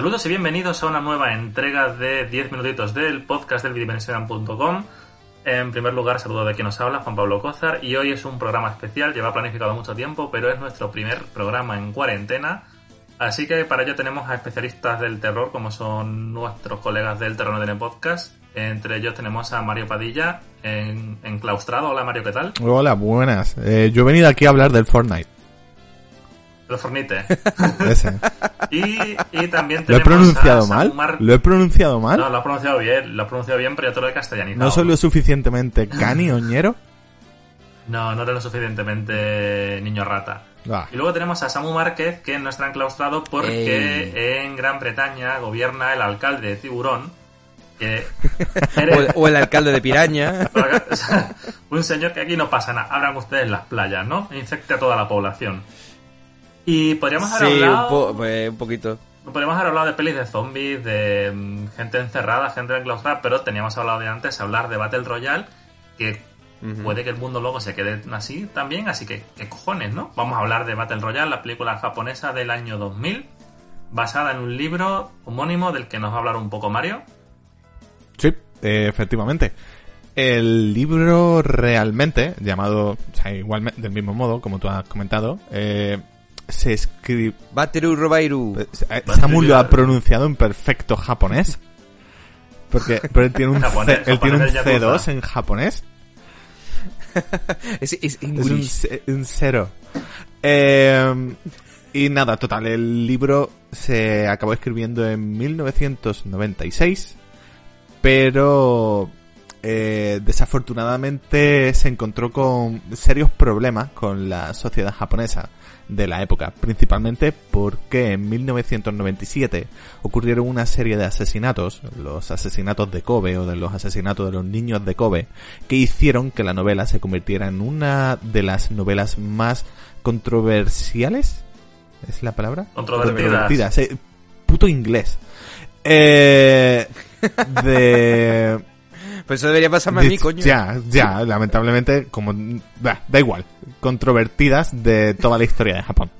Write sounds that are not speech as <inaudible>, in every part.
Saludos y bienvenidos a una nueva entrega de 10 minutitos del podcast del bidimensionan.com. En primer lugar, saludo de quien nos habla, Juan Pablo Cózar, y hoy es un programa especial, lleva planificado mucho tiempo, pero es nuestro primer programa en cuarentena, así que para ello tenemos a especialistas del terror, como son nuestros colegas del Terror Tiene Podcast, entre ellos tenemos a Mario Padilla, en, enclaustrado. Hola Mario, ¿qué tal? Hola, buenas. Eh, yo he venido aquí a hablar del Fortnite. El Fornite. <laughs> Ese. Y, y también ¿Lo he tenemos pronunciado a mal? Samu Mar- ¿Lo he pronunciado mal? No, lo has pronunciado bien, lo has pronunciado bien, pero yo te lo he castellanizado. ¿No soy lo suficientemente cani <laughs> oñero? No, no eres lo suficientemente niño rata. Ah, Y luego tenemos a Samu Márquez, que no está enclaustrado porque en Gran Bretaña gobierna el alcalde de Tiburón, que <laughs> O el, o el alcalde de Piraña. o sea, un señor que aquí no pasa nada. Abran ustedes las playas, ¿no? Infecte a toda la población. Y podríamos haber Sí, un, hablado... po- un poquito. Podríamos haber hablado de pelis de zombies, de mm, gente encerrada, gente enclaustrada, pero teníamos hablado de antes hablar de Battle Royale, que puede que el mundo luego se quede así también, así que, ¿qué cojones, no? Vamos a hablar de Battle Royale, la película japonesa del año 2000, basada en un libro homónimo del que nos va a hablar un poco Mario. sí, eh, efectivamente. El libro realmente, llamado, o sea, igualmente, del mismo modo, como tú has comentado, eh, se escribe... Bateru Robairu. eh, Samu lo ha pronunciado en perfecto japonés. Porque, <laughs> pero él tiene un, Japonés, C- él tiene un japonés del Yakuza. C2 en japonés. <laughs> Es, es Es un, un cero. Eh, y nada, total, el libro se acabó escribiendo en 1996, pero eh, desafortunadamente se encontró con serios problemas con la sociedad japonesa de la época, principalmente porque en 1997 ocurrieron una serie de asesinatos, los asesinatos de Kobe o de los asesinatos de los niños de Kobe, que hicieron que la novela se convirtiera en una de las novelas más controversiales. ¿Es la palabra? Controvertidas. puto inglés. Eh, de <laughs> Pues eso debería pasarme a mí, coño. Ya, ya, lamentablemente, como bah, da igual, controvertidas de toda la historia de Japón.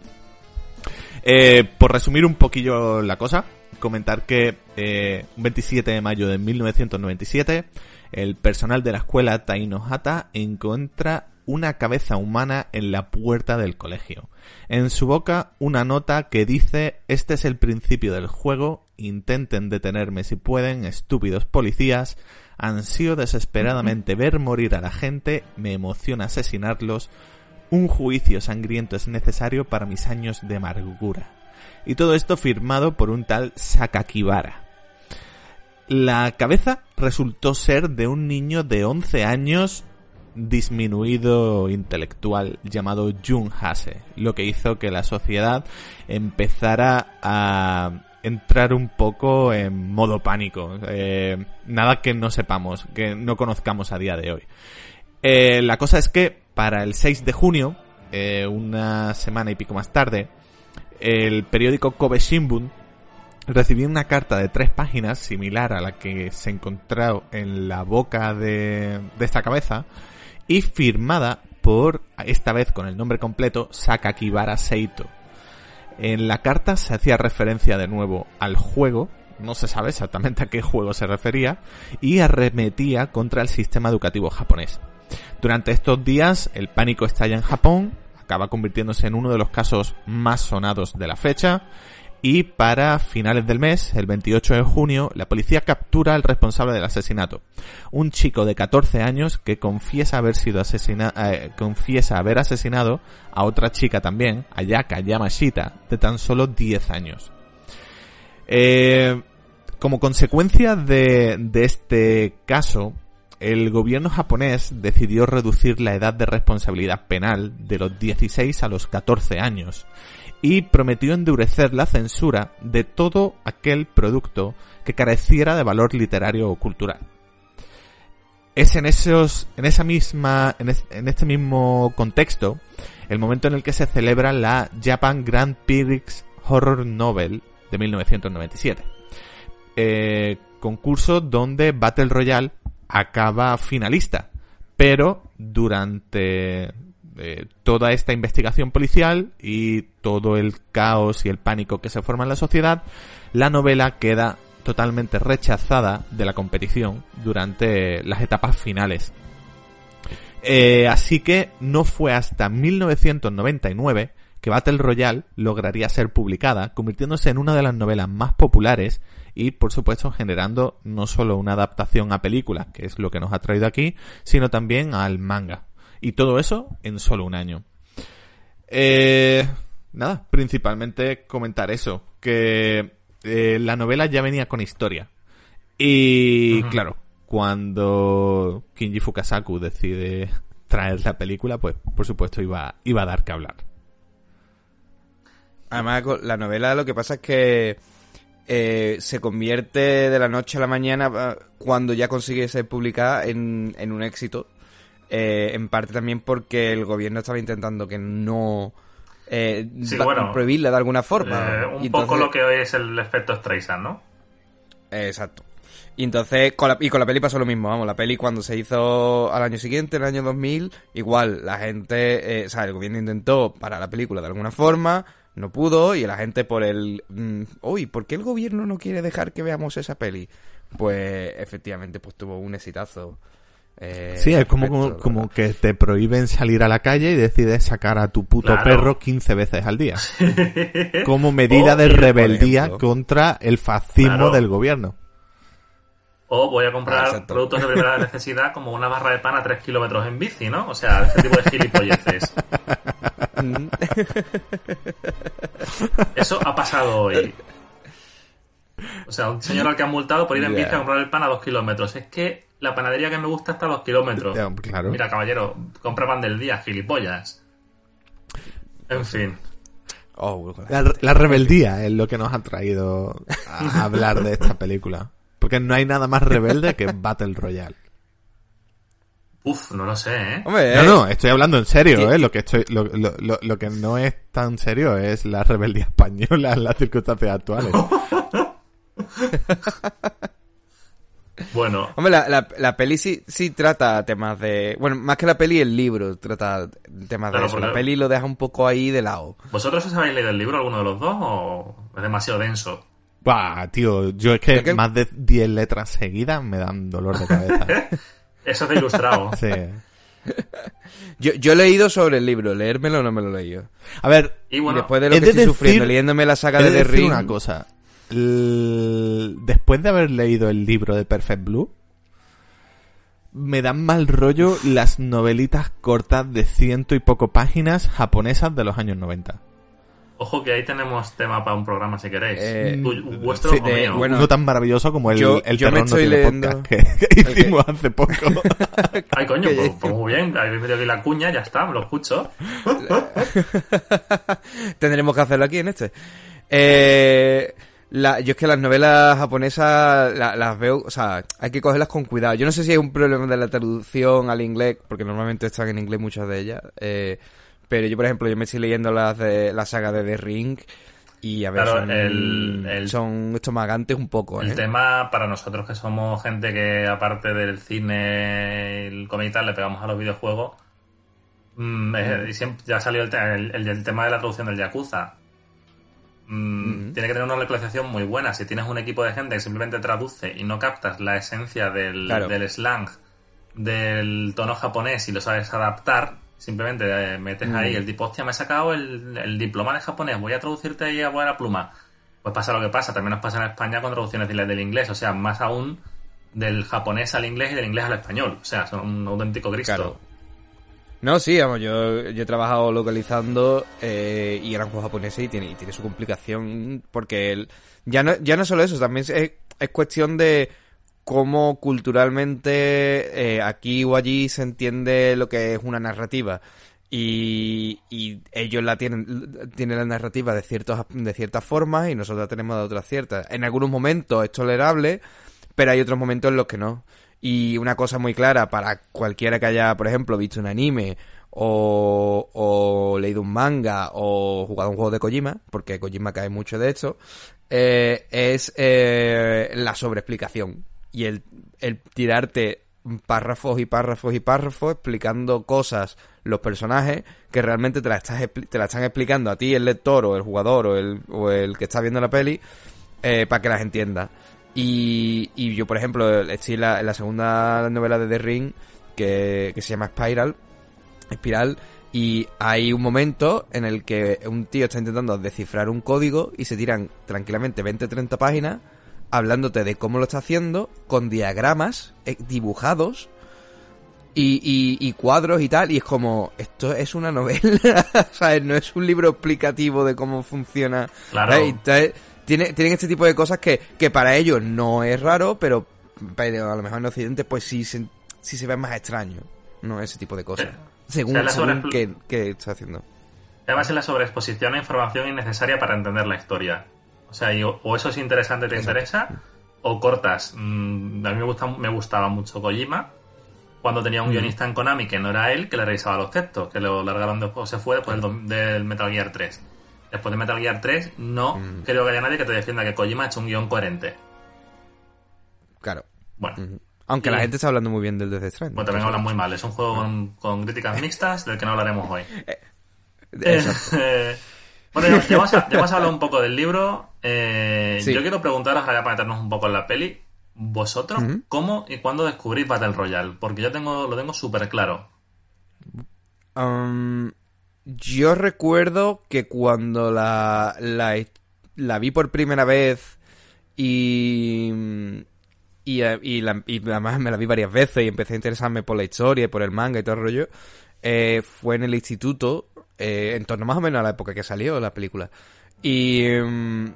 Eh, por resumir un poquillo la cosa, comentar que eh, un 27 de mayo de 1997, el personal de la escuela Taino Hata encuentra una cabeza humana en la puerta del colegio. En su boca una nota que dice este es el principio del juego, intenten detenerme si pueden, estúpidos policías, ansío desesperadamente ver morir a la gente, me emociona asesinarlos, un juicio sangriento es necesario para mis años de amargura. Y todo esto firmado por un tal Sakakibara. La cabeza resultó ser de un niño de 11 años disminuido intelectual llamado Jun Hase, lo que hizo que la sociedad empezara a entrar un poco en modo pánico. Eh, nada que no sepamos, que no conozcamos a día de hoy. Eh, la cosa es que para el 6 de junio, eh, una semana y pico más tarde, el periódico Kobe Shimbun recibió una carta de tres páginas similar a la que se encontró en la boca de, de esta cabeza y firmada por, esta vez con el nombre completo, Sakakibara Seito. En la carta se hacía referencia de nuevo al juego, no se sabe exactamente a qué juego se refería, y arremetía contra el sistema educativo japonés. Durante estos días el pánico estalla en Japón, acaba convirtiéndose en uno de los casos más sonados de la fecha, y para finales del mes, el 28 de junio, la policía captura al responsable del asesinato. Un chico de 14 años que confiesa haber sido asesina eh, confiesa haber asesinado a otra chica también, Ayaka Yamashita, de tan solo 10 años. Eh, como consecuencia de, de este caso, el gobierno japonés decidió reducir la edad de responsabilidad penal de los 16 a los 14 años y prometió endurecer la censura de todo aquel producto que careciera de valor literario o cultural. Es en esos, en esa misma, en, en este mismo contexto, el momento en el que se celebra la Japan Grand Prix Horror Novel de 1997. Eh, concurso donde Battle Royale acaba finalista, pero durante toda esta investigación policial y todo el caos y el pánico que se forma en la sociedad, la novela queda totalmente rechazada de la competición durante las etapas finales. Eh, así que no fue hasta 1999 que Battle Royale lograría ser publicada, convirtiéndose en una de las novelas más populares y, por supuesto, generando no solo una adaptación a película, que es lo que nos ha traído aquí, sino también al manga. Y todo eso en solo un año. Eh, nada, principalmente comentar eso, que eh, la novela ya venía con historia. Y claro, cuando Kinji Fukasaku decide traer la película, pues por supuesto iba, iba a dar que hablar. Además, la novela lo que pasa es que eh, se convierte de la noche a la mañana ah, cuando ya consigue ser publicada en, en un éxito. Eh, en parte también porque el gobierno estaba intentando que no eh, prohibirla de alguna forma. un poco lo que hoy es el efecto Streisand, ¿no? exacto. Y entonces, con la, y con la peli pasó lo mismo, vamos, la peli cuando se hizo al año siguiente, en el año 2000, igual, la gente, o sea, el gobierno intentó parar la película de alguna forma, no pudo y la gente por el... Mm, uy, ¿por qué el gobierno no quiere dejar que veamos esa peli? Pues efectivamente pues tuvo un exitazo. Eh, sí, es como, como, que te prohíben salir a la calle y decides sacar a tu puto perro 15 veces al día. <laughs> como medida de rebeldía contra el fascismo del gobierno. O voy a comprar productos de primera <laughs> necesidad como una barra de pan a 3 kilómetros en bici, ¿no? O sea, este tipo de gilipolleces. <laughs> Eso ha pasado hoy. O sea, un señor al que han multado por ir en bici a comprar el pan a 2 kilómetros. Es que la panadería que me gusta está a 2 kilómetros. Mira, caballero, compra pan del día, gilipollas. En fin. Oh, la, la, rebeldía es lo que nos ha traído a hablar de esta película. Porque no hay nada más rebelde que Battle Royale. Uf, no lo sé, ¿eh? no, no, estoy hablando en serio, ¿eh? Lo que, estoy, lo, lo, lo, que no es tan serio es la rebeldía española en las circunstancias actuales. <laughs> <laughs> bueno. Hombre, la, la, la, peli sí, sí trata temas de... Bueno, más que la peli, el libro trata temas de eso. La peli lo deja un poco ahí de lado. ¿Vosotros os habéis leído el libro, alguno de los dos, o es demasiado denso? Bah, tío, yo es que, más de 10 letras seguidas me dan dolor de cabeza. <laughs> Eso te ilustrado. sí. <laughs> Yo, yo he leído sobre el libro, leérmelo no me lo he leído. A ver, y después de lo que estoy sufriendo, leyéndome la saga de, The Ring. una cosa. Después de haber leído el libro de Perfect Blue, me dan mal rollo las novelitas cortas de ciento y poco páginas japonesas de los años 90. Ojo que ahí tenemos tema para un programa si queréis. Eh, vuestro o mío. Bueno, Uno tan maravilloso como el, el terror no tiene podcast que, hicimos hace poco. <laughs> Ay, coño, pues, pues, muy bien. Ahí medio aquí la cuña, ya está, me lo escucho. <laughs> Tendremos que hacerlo aquí en este. Eh, la, yo es que las novelas japonesas las veo, o sea, hay que cogerlas con cuidado. Yo no sé si hay un problema de la traducción al inglés, porque normalmente están en inglés muchas de ellas. Eh, pero yo, por ejemplo, yo me estoy leyendo las de la saga de The Ring y a ver, son, el, son estomagantes un poco. El ¿eh? tema para nosotros que somos gente que aparte del cine, el cómic y tal, le pegamos a los videojuegos, mm, y siempre, ya salió el, el, tema de la traducción del Yakuza. Mm, tiene que tener una localización muy buena. Si tienes un equipo de gente que simplemente traduce y no captas la esencia del, del slang, del tono japonés y lo sabes adaptar, Simplemente eh, metes ahí mm. el tipo, hostia, me he sacado el, diploma de japonés, voy a traducirte ahí a buena pluma. Pues pasa lo que pasa, también nos pasa en España con traducciones del inglés, o sea, más aún del japonés al inglés y del inglés al español. O sea, son un auténtico Cristo. No, sí, vamos, yo, yo he trabajado localizando eh, y eran juegos japoneses y tiene, y tiene su complicación porque ya, no, ya no solo eso, también es, es cuestión de cómo culturalmente eh, aquí o allí se entiende lo que es una narrativa. Y, ellos la tienen, tienen la narrativa de, ciertos, de ciertas formas y nosotros la tenemos de otras ciertas. En algunos momentos es tolerable, pero hay otros momentos en los que no. Y una cosa muy clara para cualquiera que haya, por ejemplo, visto un anime o, leído un manga o jugado un juego de Kojima, porque Kojima cae mucho de esto, eh, es eh, la sobreexplicación y el, el tirarte párrafos y párrafos y párrafos explicando cosas, los personajes, que realmente te la, estás, te la están explicando a ti, el lector o el jugador o el, o el que está viendo la peli, eh, para que las entiendas. Y, y yo, por ejemplo, estoy en la, en la segunda novela de The Ring, que, que se llama Spiral, Espiral, y hay un momento en el que un tío está intentando descifrar un código y se tiran tranquilamente 20-30 páginas hablándote de cómo lo está haciendo, con diagramas eh, dibujados y, y- y cuadros y tal, y es como, esto es una novela, <laughs> ¿sabes? No es un libro explicativo de cómo funciona. Claro. ¿sabes? Tiene, tienen este tipo de cosas que, que para ellos no es raro, pero, pero a lo mejor en Occidente pues sí se, sí se ve más extraño, ¿no? Ese tipo de cosas. Según, O sea, según qué, qué está haciendo. Además, en la sobreexposición a información innecesaria para entender la historia. O sea, y o, o eso es interesante, te interesa, o cortas. Mm, a mí me, gusta, me gustaba mucho Kojima, cuando tenía un guionista en Konami que no era él, que le revisaba los textos, que lo largaron después, se fue después del, del Metal Gear 3. Después de Metal Gear 3, no creo que haya nadie que te defienda que Kojima ha hecho un guion coherente. Claro. Bueno. Aunque Y- la gente está hablando muy bien del Death Stranding. pues también hablan muy mal. Es un juego con, con críticas mixtas del que no hablaremos hoy. Exacto. <laughs> Eh, bueno, ya, hemos hablado un poco del libro. Eh, Sí. Yo quiero preguntaros, ahora para meternos un poco en la peli, vosotros. ¿cómo y cuándo descubrís Battle Royale? Porque yo tengo, lo tengo súper claro. Um, yo recuerdo que cuando la, la, vi por primera vez y, y, eh, y, la- y además me la vi varias veces y empecé a interesarme por la historia y por el manga y todo el rollo, eh, fue en el instituto, eh, en torno más o menos a la época que salió la película. Y, mm,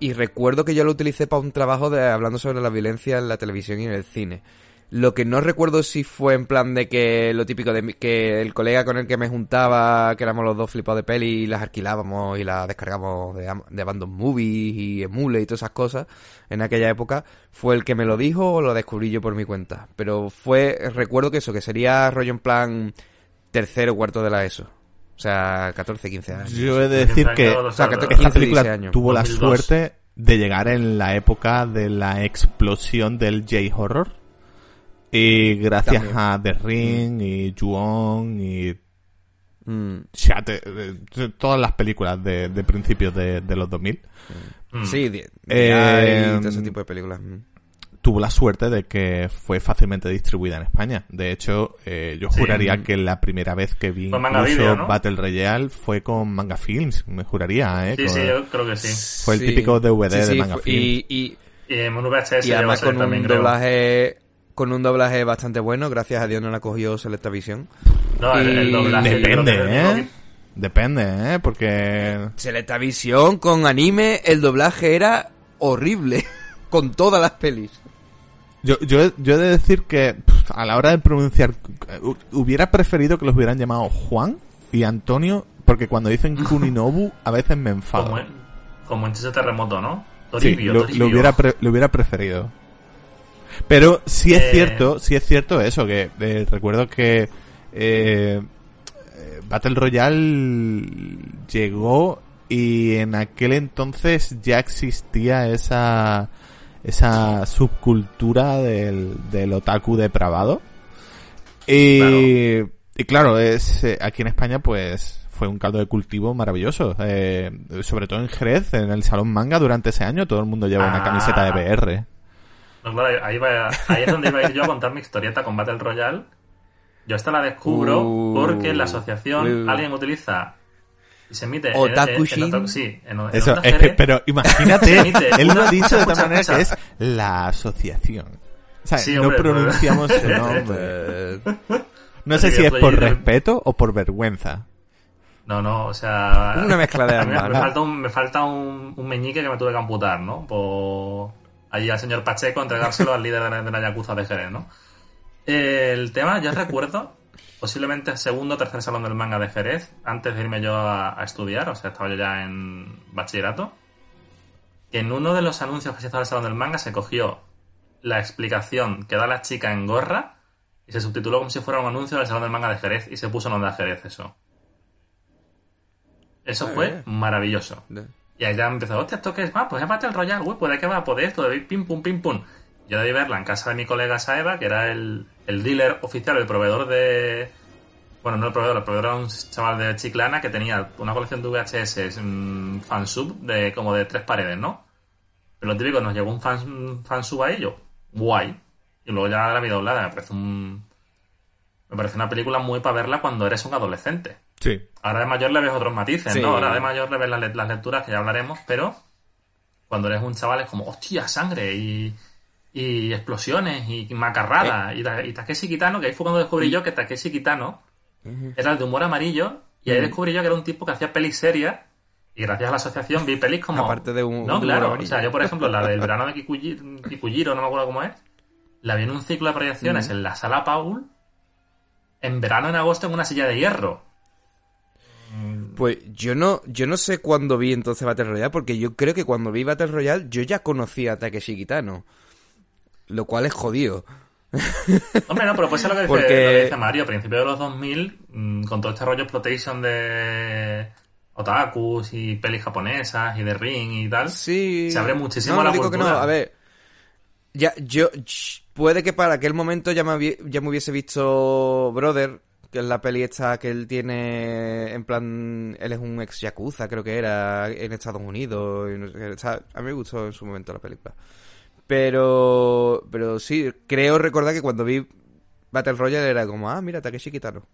y recuerdo que yo lo utilicé para un trabajo de hablando sobre la violencia en la televisión y en el cine. Lo que no recuerdo si fue en plan de que lo típico de mi- que el colega con el que me juntaba, que éramos los dos flipados de peli, y las alquilábamos y las descargamos de, de Abandon Movies y Emule y todas esas cosas en aquella época, fue el que me lo dijo o lo descubrí yo por mi cuenta. Pero fue, recuerdo que eso, que sería rollo en plan tercero o cuarto de la ESO. O sea, 14, 15 años. Yo he de decir que O sea, que te- esta 15, película 16 años. tuvo la 2002. suerte de llegar en la época de la explosión del J-horror. Y gracias También. a The Ring y Ju-On y Mm, eh, todas las películas de, de principios de, de los 2000, Mm. Sí, di- Eh, y todo ese tipo de películas. mm. tuvo la suerte de que fue fácilmente distribuida en España. De hecho, eh, yo Sí. juraría que la primera vez que vi incluso Video, ¿no? Battle Royale fue con Manga Films, me juraría, ¿eh? Sí, Con- sí, yo creo que sí. Fue el típico DVD de Manga fue- Film. y, y, Y en un VHS y llegó a además con también, un creo. doblaje con un doblaje bastante bueno, gracias a Dios no la cogió Selecta Visión. No, el, doblaje. Depende, ¿eh? Depende, ¿eh? Porque... Selecta Visión con anime, el doblaje era horrible <laughs> con todas las pelis. Yo, yo, yo he de decir que a la hora de pronunciar eh, hu- hubiera preferido que los hubieran llamado Juan y Antonio porque cuando dicen <laughs> Kuninobu a veces me enfado. Como, en- como en ese terremoto, ¿no? Sí, Toribio, lo, Toribio. lo hubiera pre- lo hubiera preferido. Pero sí es Eh. cierto, sí es cierto eso, que eh, recuerdo que eh, Battle Royale llegó y en aquel entonces ya existía esa esa subcultura del, del otaku depravado. Y Claro. y claro, es eh, aquí en España pues fue un caldo de cultivo maravilloso. Eh, sobre todo en Jerez, en el Salón Manga durante ese año todo el mundo lleva una Ah. camiseta de BR. No, claro, ahí, va- ahí es donde iba a ir yo a contar mi historieta con Battle Royale. Yo esta la descubro Uh, porque en la asociación uh. alguien utiliza y se emite... en- Otakushin. en- sí, en, en Eso, es que, pero <laughs> imagínate, él lo ha dicho de tal manera que es la asociación. O sea, Sí, no hombre, pronunciamos su Eh, <laughs> nombre. Eh, No sé si es por respeto o por vergüenza. No, no, o sea... Una mezcla de me, ambas, me falta, un, me falta un, un meñique que me tuve que amputar, ¿no? Por allí al señor Pacheco entregárselo al líder de la, de la Yakuza de Jerez, ¿no? El tema, yo recuerdo, posiblemente el segundo o tercer salón del manga de Jerez, antes de irme yo a, a estudiar, o sea, estaba yo ya en bachillerato, que en uno de los anuncios que se hizo del salón del manga se cogió la explicación que da la chica en gorra y se subtituló como si fuera un anuncio del salón del manga de Jerez y se puso en onda Jerez eso. Eso fue maravilloso. Y ahí ya empezó, hostia, ¿esto qué es? Ah, pues es Battle Royale, uy, pues de qué va, pues esto, de pim pum, pim pum. Yo debí verla en casa de mi colega Saeva, que era el, el dealer oficial, el proveedor de... Bueno, no el proveedor, el proveedor era un chaval de Chiclana que tenía una colección de VHS mm, fansub de como de tres paredes, ¿no? Pero lo típico, nos llegó un fan, fansub a ello. Guay. Y luego ya la vida doblada. Me parece un... Me parece una película muy para verla cuando eres un adolescente. Sí. Ahora de mayor le ves otros matices, Sí. ¿no? Ahora de mayor le ves las, le- las lecturas que ya hablaremos, pero cuando eres un chaval es como, hostia, sangre y, y explosiones y macarradas. Y, Ta- y Takeshi Kitano, que ahí fue cuando descubrí yo que Takeshi Kitano era el de humor amarillo y ahí descubrí yo que era un tipo que hacía pelis serias y gracias a la asociación vi pelis como... Aparte de un- No, un claro. O sea, yo por ejemplo la del <laughs> verano de Kikuyi- Kikujiro, no me acuerdo cómo es, la vi en un ciclo de proyecciones en la sala Paul en verano, en agosto, en una silla de hierro. Pues yo no, yo no sé cuándo vi entonces Battle Royale, porque yo creo que cuando vi Battle Royale yo ya conocía a Takeshi Kitano. Lo cual es jodido. <laughs> Hombre, no, pero pues es lo que dice, Porque- lo que dice Mario. A principios de los 2000, mm, con todo este rollo exploitation de otakus y pelis japonesas y de ring y tal, Sí. se abre muchísimo no, la digo que cultura. no, a ver. Ya, yo, puede que para aquel momento ya me, ya me hubiese visto Brother, que es la peli esta que él tiene, en plan, él es un ex yakuza, creo que era, en Estados Unidos. y no sé a mí me gustó en su momento la película. Pero, pero sí, creo recordar que cuando vi Battle Royale era como, ah, mira, Takeshi Kitano.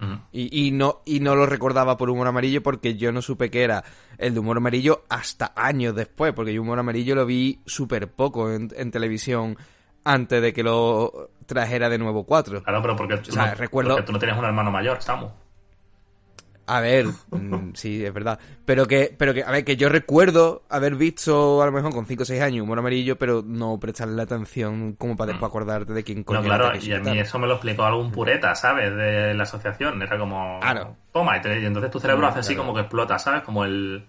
Ujú. Y, y no, y no lo recordaba por humor amarillo porque yo no supe que era el de humor amarillo hasta años después, porque yo humor amarillo lo vi súper poco en, en televisión antes de que lo trajera de nuevo 4. Claro, pero porque, tú sea, no, recuerdo- porque tú no tienes un hermano mayor, Samu. A ver, mm, sí, es verdad. Pero que, pero que, a ver, que yo recuerdo haber visto a lo mejor con 5 o 6 años humor amarillo, pero no prestarle la atención como para después acordarte de quién coño No, claro, y a mí eso me lo explicó algún pureta, ¿sabes? De la asociación. Era como. Claro. Toma, y, te- y entonces tu cerebro Mm, hace así como que explota, ¿sabes? Como el,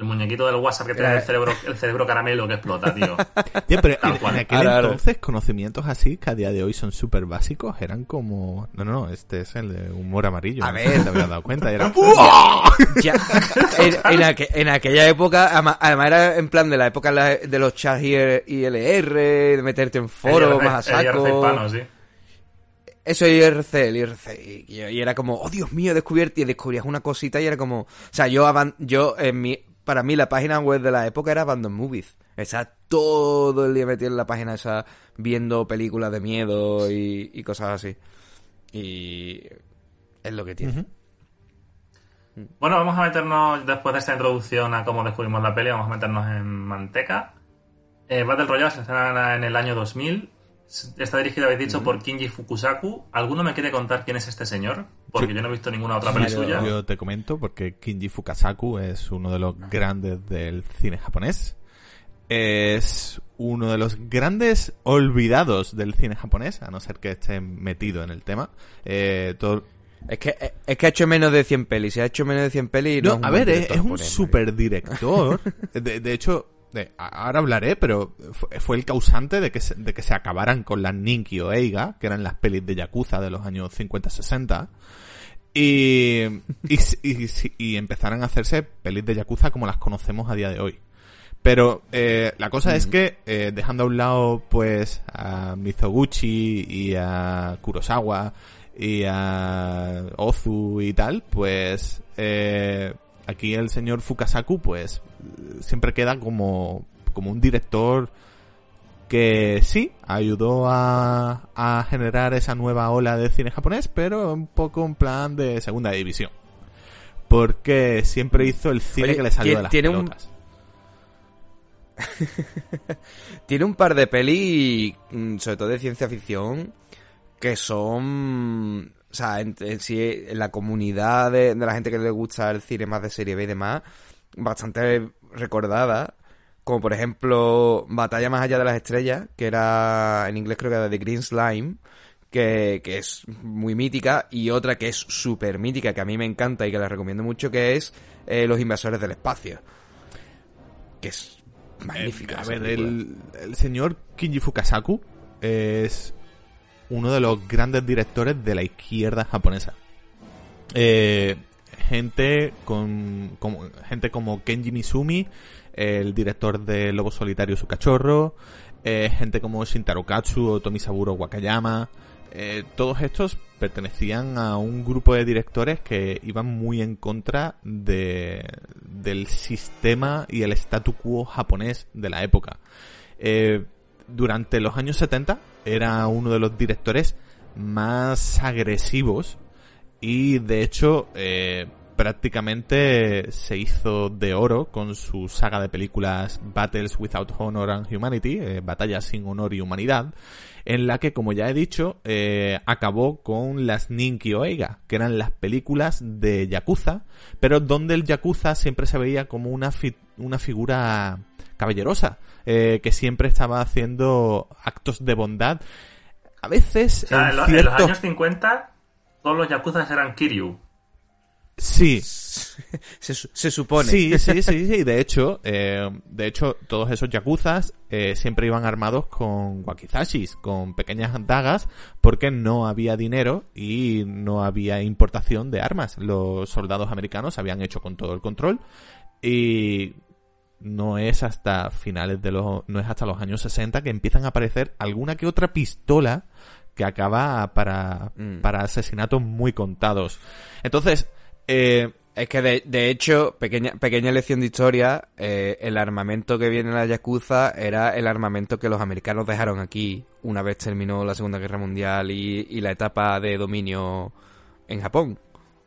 el muñequito del WhatsApp que tiene Eh. el cerebro, el cerebro caramelo que explota, tío. <laughs> Tío, pero en, aquel Ahora, entonces, conocimientos así, que a día de hoy son súper básicos, eran como... No, no, no, este es el de humor amarillo. A no ver. te habías dado cuenta. Era... <laughs> Ya, en, en aqu- en aquella época, además era en plan de la época de los chats IR- ILR, de meterte en foros El más a IRC saco. hispano, sí. Eso IRC, el IRC. Y, era como, oh Dios mío, he descubierto y descubrías una cosita y era como, o sea, yo, yo en mi, para mí la página web de la época era Abandon Movies. Estaba todo el día metido en la página esa viendo películas de miedo y, y cosas así. Y es lo que tiene. Bueno, vamos a meternos, después de esta introducción a cómo descubrimos la peli, vamos a meternos en manteca. Eh, Battle Royale se estrena en el año 2000. Está dirigida, habéis dicho, por Kinji Fukusaku. ¿Alguno me quiere contar quién es este señor? Porque Sí. yo no he visto ninguna otra peli Pero- suya. Yo te comento porque Kinji Fukasaku es uno de los grandes del cine japonés. Es uno de los grandes olvidados del cine japonés, a no ser que esté metido en el tema. Eh, todo- Es que, es que ha hecho menos de 100 pelis. Ha hecho menos de 100 pelis, no, No, es un a ver, es, un super director. <laughs> De, de hecho, de- ahora hablaré, pero fue, el causante de que, se, de que se acabaran con las Ninkyo Eiga, que eran las pelis de Yakuza de los años 50-60. Y, y, y, y- y empezaran a hacerse pelis de Yakuza como las conocemos a día de hoy. Pero eh, la cosa es que, eh, dejando a un lado pues a Mizoguchi y a Kurosawa y a Ozu y tal, pues eh, aquí el señor Fukasaku pues siempre queda como, como un director que sí, ayudó a, a generar esa nueva ola de cine japonés, pero un poco en plan de segunda división. Porque siempre hizo el cine Oye, que le salió de las tiene un-. <laughs> Tiene un par de pelis, mm, sobre todo de ciencia ficción, que son... O sea, en, en sí, en la comunidad de, de la gente que le gusta el cine más de serie B y demás, bastante recordada. Como por ejemplo, Batalla más allá de las estrellas, que era en inglés creo que era The Green Slime, que, que es muy mítica, y otra que es súper mítica, que a mí me encanta y que la recomiendo mucho, que es eh, Los Invasores del Espacio. Que es magnífica. Eh, a esa ver, el, el señor Kinji Fukasaku es uno de los grandes directores de la izquierda japonesa. Eh, gente con, como, gente como Kenji Mizumi, el director de Lobo Solitario su cachorro, eh, gente como Shintaro Katsu o Tomisaburo Wakayama, eh, todos estos pertenecían a un grupo de directores que iban muy en contra de, del sistema y el statu quo japonés de la época. Eh, durante los años 70 era uno de los directores más agresivos y de hecho eh, prácticamente se hizo de oro con su saga de películas Battles Without Honor and Humanity, eh, Batallas sin honor y humanidad, en la que, como ya he dicho, eh, acabó con las Ninki Oiga, que eran las películas de Yakuza, pero donde el Yakuza siempre se veía como una, una figura caballerosa, eh, que siempre estaba haciendo actos de bondad. A veces. en, los años 50, todos los Yakuza eran Kiryu. Sí. <laughs> Se, supone. Sí, sí, sí, sí. De hecho, eh, de hecho, todos esos yakuzas eh, siempre iban armados con wakizashis, con pequeñas dagas, porque no había dinero y no había importación de armas. Los soldados americanos habían hecho con todo el control y no es hasta finales de los, no es hasta los años 60 que empiezan a aparecer alguna que otra pistola que acaba para, mm. para asesinatos muy contados. Entonces, eh, es que de, hecho, pequeña, pequeña lección de historia, eh, el armamento que viene en la Yakuza era el armamento que los americanos dejaron aquí una vez terminó la Segunda Guerra Mundial y, la etapa de dominio en Japón.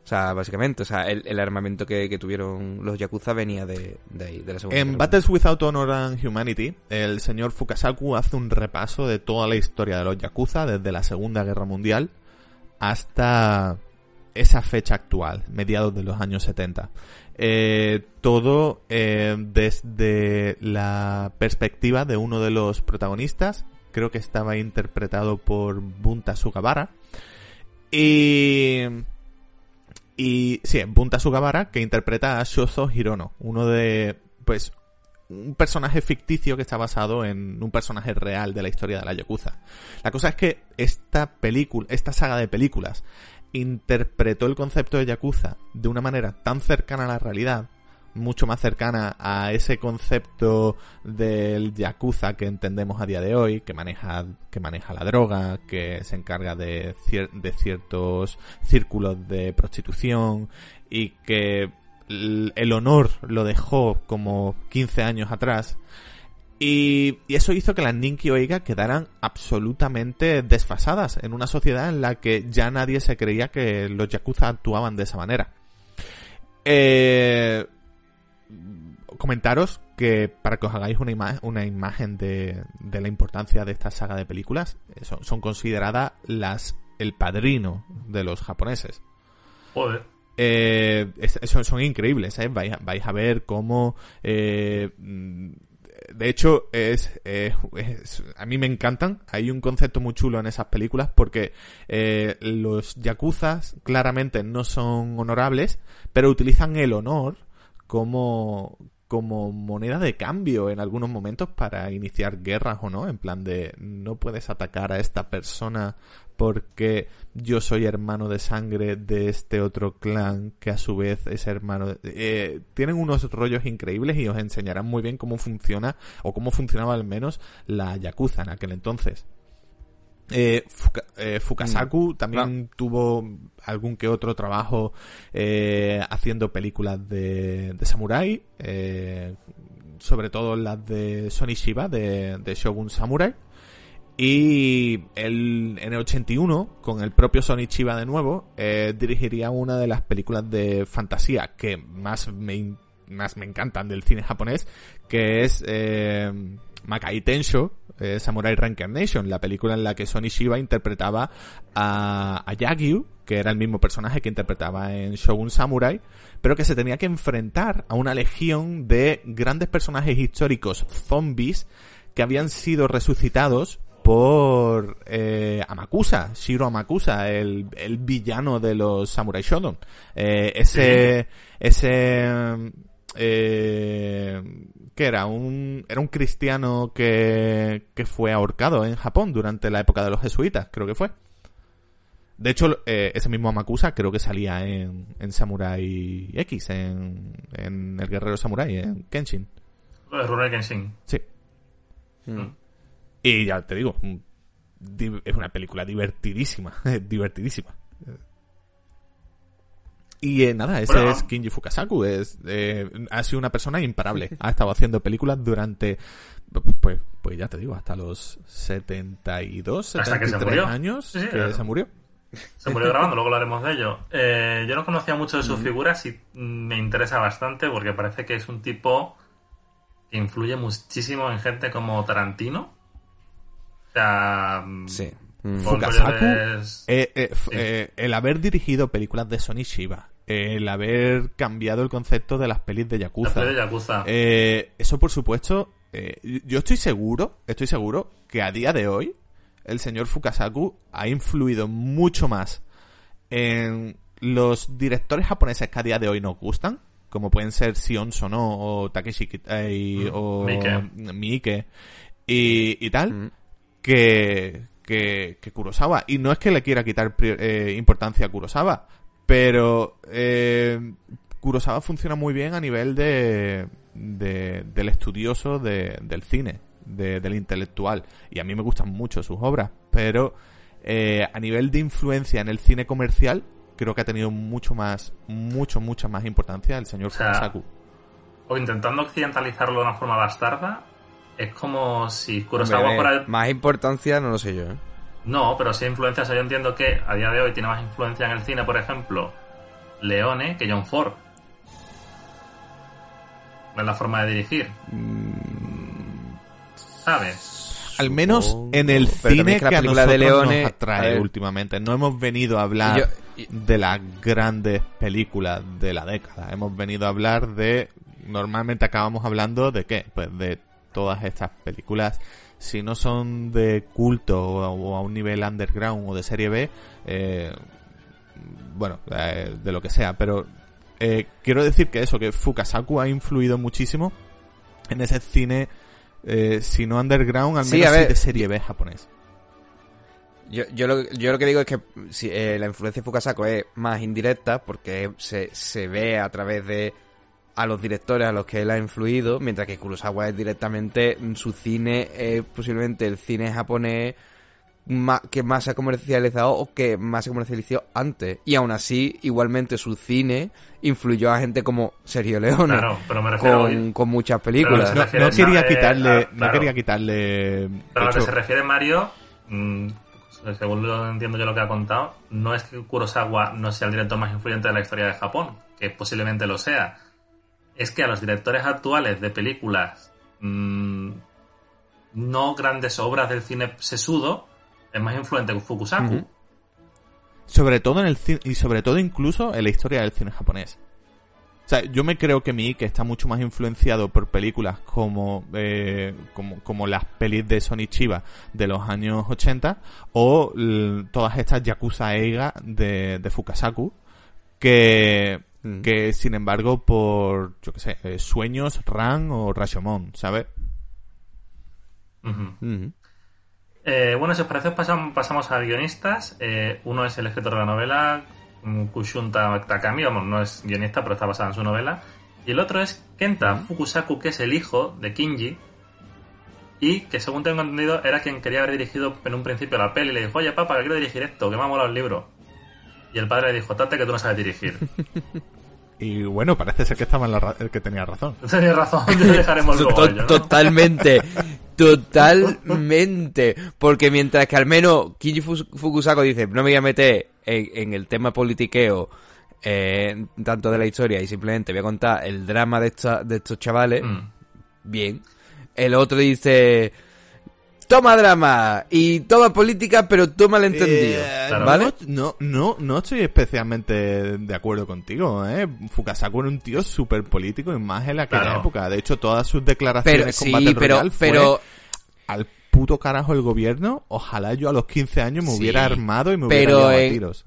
O sea, básicamente, o sea, el, armamento que, tuvieron los Yakuza venía de, ahí, de la Segunda En Battles Without Honor and Humanity, el señor Fukasaku hace un repaso de toda la historia de los Yakuza desde la Segunda Guerra Mundial hasta esa fecha actual, mediados de los años 70. Eh, todo eh, desde la perspectiva de uno de los protagonistas, creo que estaba interpretado por Bunta Sugabara. Y. Y. Sí, Bunta Sugabara, que interpreta a Shozo Hirono, uno de. Pues. Un personaje ficticio que está basado en un personaje real de la historia de la Yakuza. La cosa es que esta película, esta saga de películas, interpretó el concepto de Yakuza de una manera tan cercana a la realidad, mucho más cercana a ese concepto del Yakuza que entendemos a día de hoy, que maneja, que maneja la droga, que se encarga de, ciertos círculos de prostitución y que el honor lo dejó como 15 años atrás y, eso hizo que las Ninki Oiga quedaran absolutamente desfasadas en una sociedad en la que ya nadie se creía que los Yakuza actuaban de esa manera. Eh, comentaros que para que os hagáis una, una imagen de, de, la importancia de esta saga de películas, eh, son, consideradas las el padrino de los japoneses. Joder. Eh, son, son, increíbles, ¿eh? vais, vais, a ver cómo eh, de hecho, es, a mí me encantan. Hay un concepto muy chulo en esas películas porque los yakuzas claramente no son honorables, pero utilizan el honor como, como moneda de cambio en algunos momentos para iniciar guerras o no, en plan de no puedes atacar a esta persona porque yo soy hermano de sangre de este otro clan que a su vez es hermano. Eh, tienen unos rollos increíbles y os enseñarán muy bien cómo funciona o cómo funcionaba al menos la Yakuza en aquel entonces. Eh, eh Fukasaku mm. también tuvo algún que otro trabajo eh, haciendo películas de, de samurai, sobre todo las de Sony Shiba de, de Shogun Samurai. Y el, en el 81, con el propio Sony Chiba de nuevo, eh, dirigiría una de las películas de fantasía que más me, más me encantan del cine japonés, que es eh, Makai Tensho, eh, Samurai Reincarnation, la película en la que Sony Shiba interpretaba a, a Yagyu, que era el mismo personaje que interpretaba en Shogun Samurai, pero que se tenía que enfrentar a una legión de grandes personajes históricos zombies que habían sido resucitados por eh, Amakusa, Shiro Amakusa, el, el villano de los Samurai Shodown. Eh, ese, ese, eh, ¿qué era? Un, era un cristiano que, que fue ahorcado en Japón durante la época de los jesuitas, creo que fue. De hecho, eh, ese mismo Amakusa creo que salía en, en Samurai X, en, en El Guerrero Samurai, en Kenshin. El Kenshin. Sí. Mm. Y ya te digo, di- es una película divertidísima, <laughs> divertidísima. Y eh, nada, ese Bueno. es Kinji Fukasaku, es, eh, ha sido una persona imparable, ha estado haciendo películas durante, pues, pues ya te digo, hasta los 72, Hasta que se 73 murió. años Sí, sí, que claro. se murió. Se murió grabando, luego hablaremos de ello. Eh, yo no conocía mucho de Mm. sus figuras y mm, me interesa bastante porque parece que es un tipo que influye muchísimo en gente como Tarantino. O sea, mm, Sí. Mm. con Fukasaku, de- Eh, eh, Sí. eh, el haber dirigido películas de Sony Shiba, el haber cambiado el concepto de las pelis de Yakuza, peli de Yakuza. eh, eso por supuesto, eh, yo estoy seguro, estoy seguro que a día de hoy el señor Fukasaku ha influido mucho más en los directores japoneses que a día de hoy nos gustan, como pueden ser Sion Sono o Takeshi Kitai Mm, o Miike. Miike y, y tal, Mm. que, que, que Kurosawa. Y no es que le quiera quitar eh, importancia a Kurosawa, pero eh, Kurosawa funciona muy bien a nivel de, de- del estudioso de- del cine, de- del intelectual. Y a mí me gustan mucho sus obras, pero eh, a nivel de influencia en el cine comercial, creo que ha tenido mucho más, mucho, mucha más importancia el señor O sea. O intentando occidentalizarlo de una forma bastarda, es como si Kurosawa Hombre, fuera... Más importancia no lo sé yo, ¿eh? No, pero sí influencia. O sea, yo entiendo que a día de hoy tiene más influencia en el cine, por ejemplo, Leone que John Ford. En la forma de dirigir. ¿Sabes? Al menos Supongo. en el cine es que la que a película de Leone- nos atrae últimamente. No hemos venido a hablar Y yo- y- de las grandes películas de la década. Hemos venido a hablar de... Normalmente acabamos hablando de qué? Pues de todas estas películas. Si no son de culto o, o a un nivel underground o de serie B, eh, bueno, eh, de lo que sea. Pero eh, quiero decir que eso, que Fukasaku ha influido muchísimo en ese cine, eh, si no underground, al menos sí de serie B japonés. Yo, yo, lo, yo lo que digo es que si, eh, la influencia de Fukasaku es más indirecta porque se, se ve a través de a los directores a los que él ha influido, mientras que Kurosawa es directamente mm, su cine, es posiblemente el cine japonés ma- que más se ha comercializado o que más se comercializó antes. Y aún así, igualmente su cine influyó a gente como Sergio Leone Claro, pero me refiero con, con muchas películas. se No, quería quitarle, a- no quería quitarle. Pero a lo que se refiere Mario, mm, según lo entiendo yo lo que ha contado, no es que Kurosawa no sea el director más influyente de la historia de Japón, que posiblemente lo sea. Es que a los directores actuales de películas mm, no grandes obras del cine sesudo es más influente que Fukusaku. Sobre todo en el cine, y sobre todo incluso en la historia del cine japonés. O sea, yo me creo que mi que está mucho más influenciado por películas como, eh, como, como las pelis de Sony Chiba de los años 80 o todas estas Yakuza Eiga de, de que, Mm. que sin embargo por, yo qué sé, eh, Sueños, Ran o Rashomon, ¿sabes? Eh, bueno, si os parece, pasam- pasamos a guionistas. Eh, uno es el escritor de la novela, mm, Kushunta Takami, vamos, no es guionista, pero está basada en su novela. Y el otro es Kenta Fukusaku, que es el hijo de Kinji. Y que, según tengo entendido, era quien quería haber dirigido en un principio la peli. Y le dijo, oye, papá, que quiero dirigir esto, que me ha molado el libro. Y el padre le dijo, tate que tú no sabes dirigir. <laughs> Y bueno, parece ser que estaba en la ra- que tenía razón. <laughs> Tenías razón, ya dejaremos <laughs> luego To- ello, ¿no? Totalmente, totalmente. Porque mientras que al menos Kinji Fukusaku dice, no me voy a meter en, en el tema politiqueo eh, tanto de la historia y simplemente voy a contar el drama de, esta- de estos chavales, Mm. bien. El otro dice, toma drama y toma política, pero toma el entendido. Eh. ¿Vale? No, no, no estoy especialmente de acuerdo contigo, ¿eh? Fukasaku era un tío súper político y más en aquella Claro. época. De hecho, todas sus declaraciones Pero con sí, pero, fue pero, al puto carajo el gobierno. Ojalá yo a los 15 años me Sí, hubiera armado y me hubiera a en- tiros.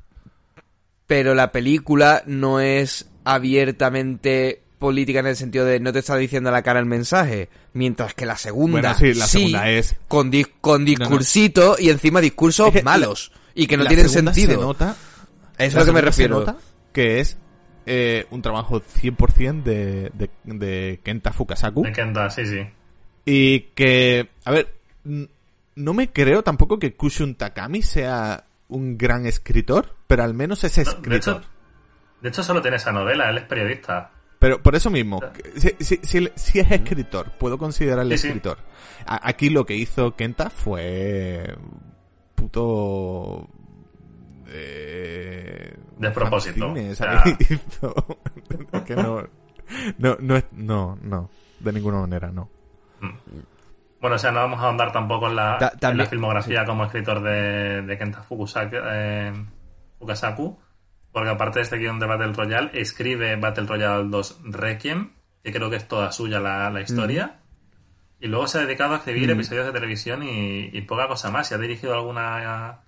pero la película no es abiertamente política en el sentido de no te está diciendo a la cara el mensaje, mientras que la segunda Bueno, sí, la segunda es- con dis- con discursito y encima discursos malos y que no La tienen sentido. Se nota, Eso es a lo que me se refiero. nota que es eh, un trabajo 100% de, de, de Kenta Fukasaku. De Kenta, sí, sí. Y que, a ver, no me creo tampoco que Kushun Takami sea un gran escritor, pero al menos es escritor. De hecho, de hecho, solo tiene esa novela, él es periodista. Pero por eso mismo, si, si, si, si es escritor, puedo considerarle Sí, sí. escritor. A- aquí lo que hizo Kenta fue puto eh, Despropósito. fanzine, O ¿sabes? sea- <laughs> Hizo- <laughs> que no, no, no, es- no, no, de ninguna manera, no. Bueno, o sea, no vamos a ahondar tampoco en la, Ta- en también- la filmografía como escritor de, de Kenta Fukusaki, eh, Fukasaku, porque aparte de este guion de Battle Royale, escribe Battle Royale 2 Requiem, que creo que es toda suya la, la historia, y luego se ha dedicado a escribir episodios de televisión y, y poca cosa más, y ha dirigido alguna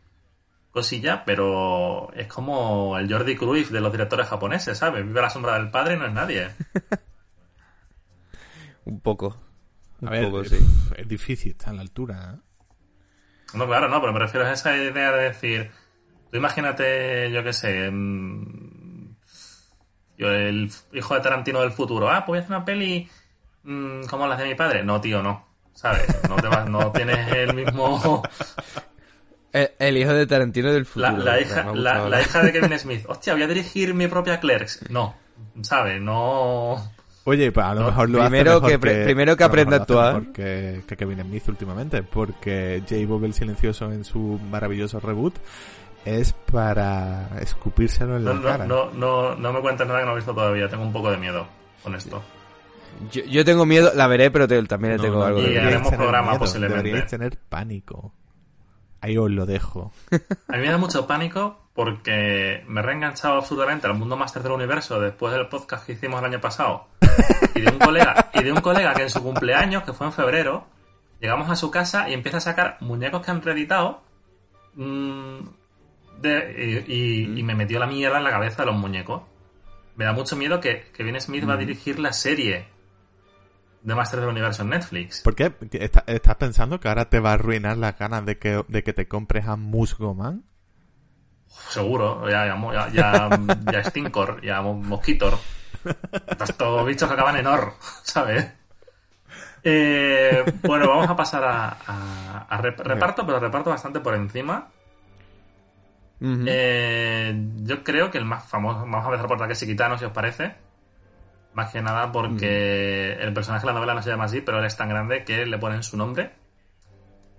cosilla, pero es como el Jordi Cruyff de los directores japoneses, ¿sabes? Vive a la sombra del padre y no es nadie. <laughs> Un poco. Un A ver, poco, sí. es difícil, está en la altura. ¿eh? No, claro, no, pero me refiero a esa idea de decir, tú imagínate, yo qué sé, mm, yo, el hijo de Tarantino del futuro, ah, pues voy a hacer una peli mm, como las de mi padre. No, tío, no, ¿sabes? No, te vas, no tienes el mismo... <laughs> El, el hijo de Tarantino del futuro. la hija, la, hija de Kevin Smith, hostia, voy a dirigir mi propia Clerks. No, ¿sabes? No... Oye, pues a lo No, mejor lo primero hace mejor que pre- primero que aprenda a actuar. que, que Kevin Smith últimamente, porque Jay Bob el Silencioso en su maravilloso reboot es para escupírselo en No, la no, cara. no, no, no me cuentes nada que no he visto todavía. Tengo un poco de miedo con esto. Yo, yo tengo miedo, la veré, pero te- también le No, tengo no, algo y de miedo. haremos programa miedo, posiblemente. Deberíais tener pánico. Ahí os lo dejo. <laughs> A mí me da mucho pánico porque me he reenganchado absolutamente al mundo máster del universo después del podcast que hicimos el año pasado. Y de un colega, y de un colega que en su cumpleaños, que fue en febrero, llegamos a su casa y empieza a sacar muñecos que han reeditado. mm, de- y, y- y me metió la mierda en la cabeza de los muñecos. Me da mucho miedo que Kevin Smith va a dirigir la serie de Master del Universo en Netflix. ¿Por qué? ¿Está- ¿Estás pensando que ahora te va a arruinar las ganas de que, de que te compres a Musgoman? Seguro, ya, ya, ya, ya Stinkor, ya Mo- Mosquitor. Estos bichos que acaban en or, ¿sabes? Eh, bueno, vamos a pasar a, a- a rep- reparto, pero reparto bastante por encima. Eh, yo creo que el más famoso, vamos a empezar por Takeshi Kitano, si os parece. Más que nada porque el personaje de la novela no se llama así, pero él es tan grande que le ponen su nombre.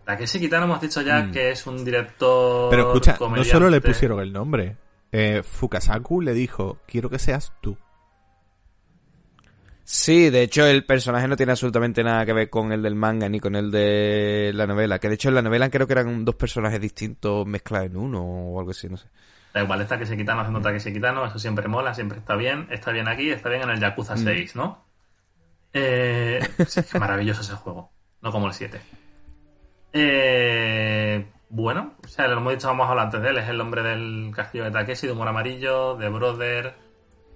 Takeshi Kitano hemos dicho ya Mm. que es un director. Pero escucha, no solo le pusieron el nombre. Eh, Fukasaku le dijo, quiero que seas tú. Sí, de hecho el personaje no tiene absolutamente nada que ver con el del manga ni con el de la novela. Que de hecho en la novela creo que eran dos personajes distintos mezclados en uno o algo así, no sé. Da igual, está que se quitano haciendo Takeshi Kitano, eso siempre mola, siempre está bien. Está bien aquí, está bien en el Yakuza 6, ¿no? Eh, <laughs> sí, qué maravilloso ese juego, no como el 7. Eh, bueno, o sea, lo hemos dicho, vamos a hablar antes de él, es el hombre del castillo de Takeshi, de humor amarillo, de Brother,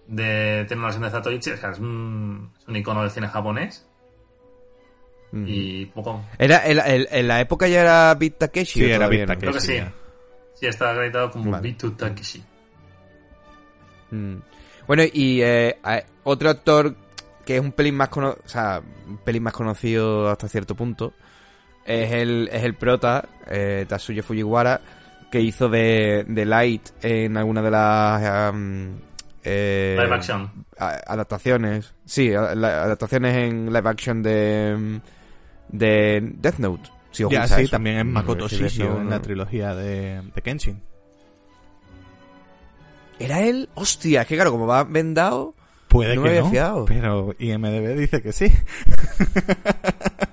de tiene una versión de Zatoichi, o sea, es un, es un icono del cine japonés Ujú. y poco... Era, el- el- en la época ya era Beat Takeshi. Sí, era todavía Beat no? Creo que sí, sí. ya. Sí, está acreditado como Vale. Bitu Takeshi. Mm. Bueno, y eh, a- otro actor que es un pelín más cono- o sea, un pelín más conocido hasta cierto punto es el, es el prota, eh, Tatsuya Fujiwara, que hizo de, de Light en alguna de las um, eh, Live action. adaptaciones. Sí, adaptaciones en live action de, de Death Note. Si Ya, sí, eso. también es Mm, Makoto Shishio en la trilogía de, de Kenshin. ¿Era él? Hostia, es que claro, como va vendado... Puede No me que había no, fiado. pero IMDB dice que sí.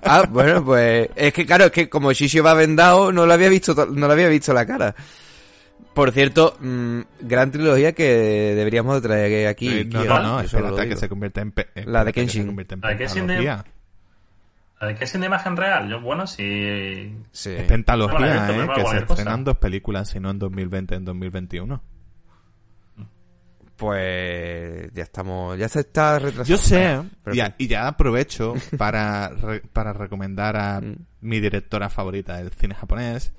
Ah, bueno, pues es que claro, es que como Shishio va vendado, no lo había visto, to- no le había visto la cara. Por cierto, mm, gran trilogía que deberíamos de traer aquí. Eh, no, no, no, solo espérate que se convierta en... pe- La de Kenshin. se convierta en La de Kenshin de- pentalogía. ¿La de Kenshin de imagen real? Yo, bueno, sí... Sí. Es pentalogía, Bueno, esto, ¿eh? Que se estrenan dos películas, si no en 2020, en 2021. Pues ya estamos, ya se está retrasando. Yo sé, Pero y, a- y ya aprovecho <laughs> para, re- para recomendar a Mm. mi directora favorita del cine japonés,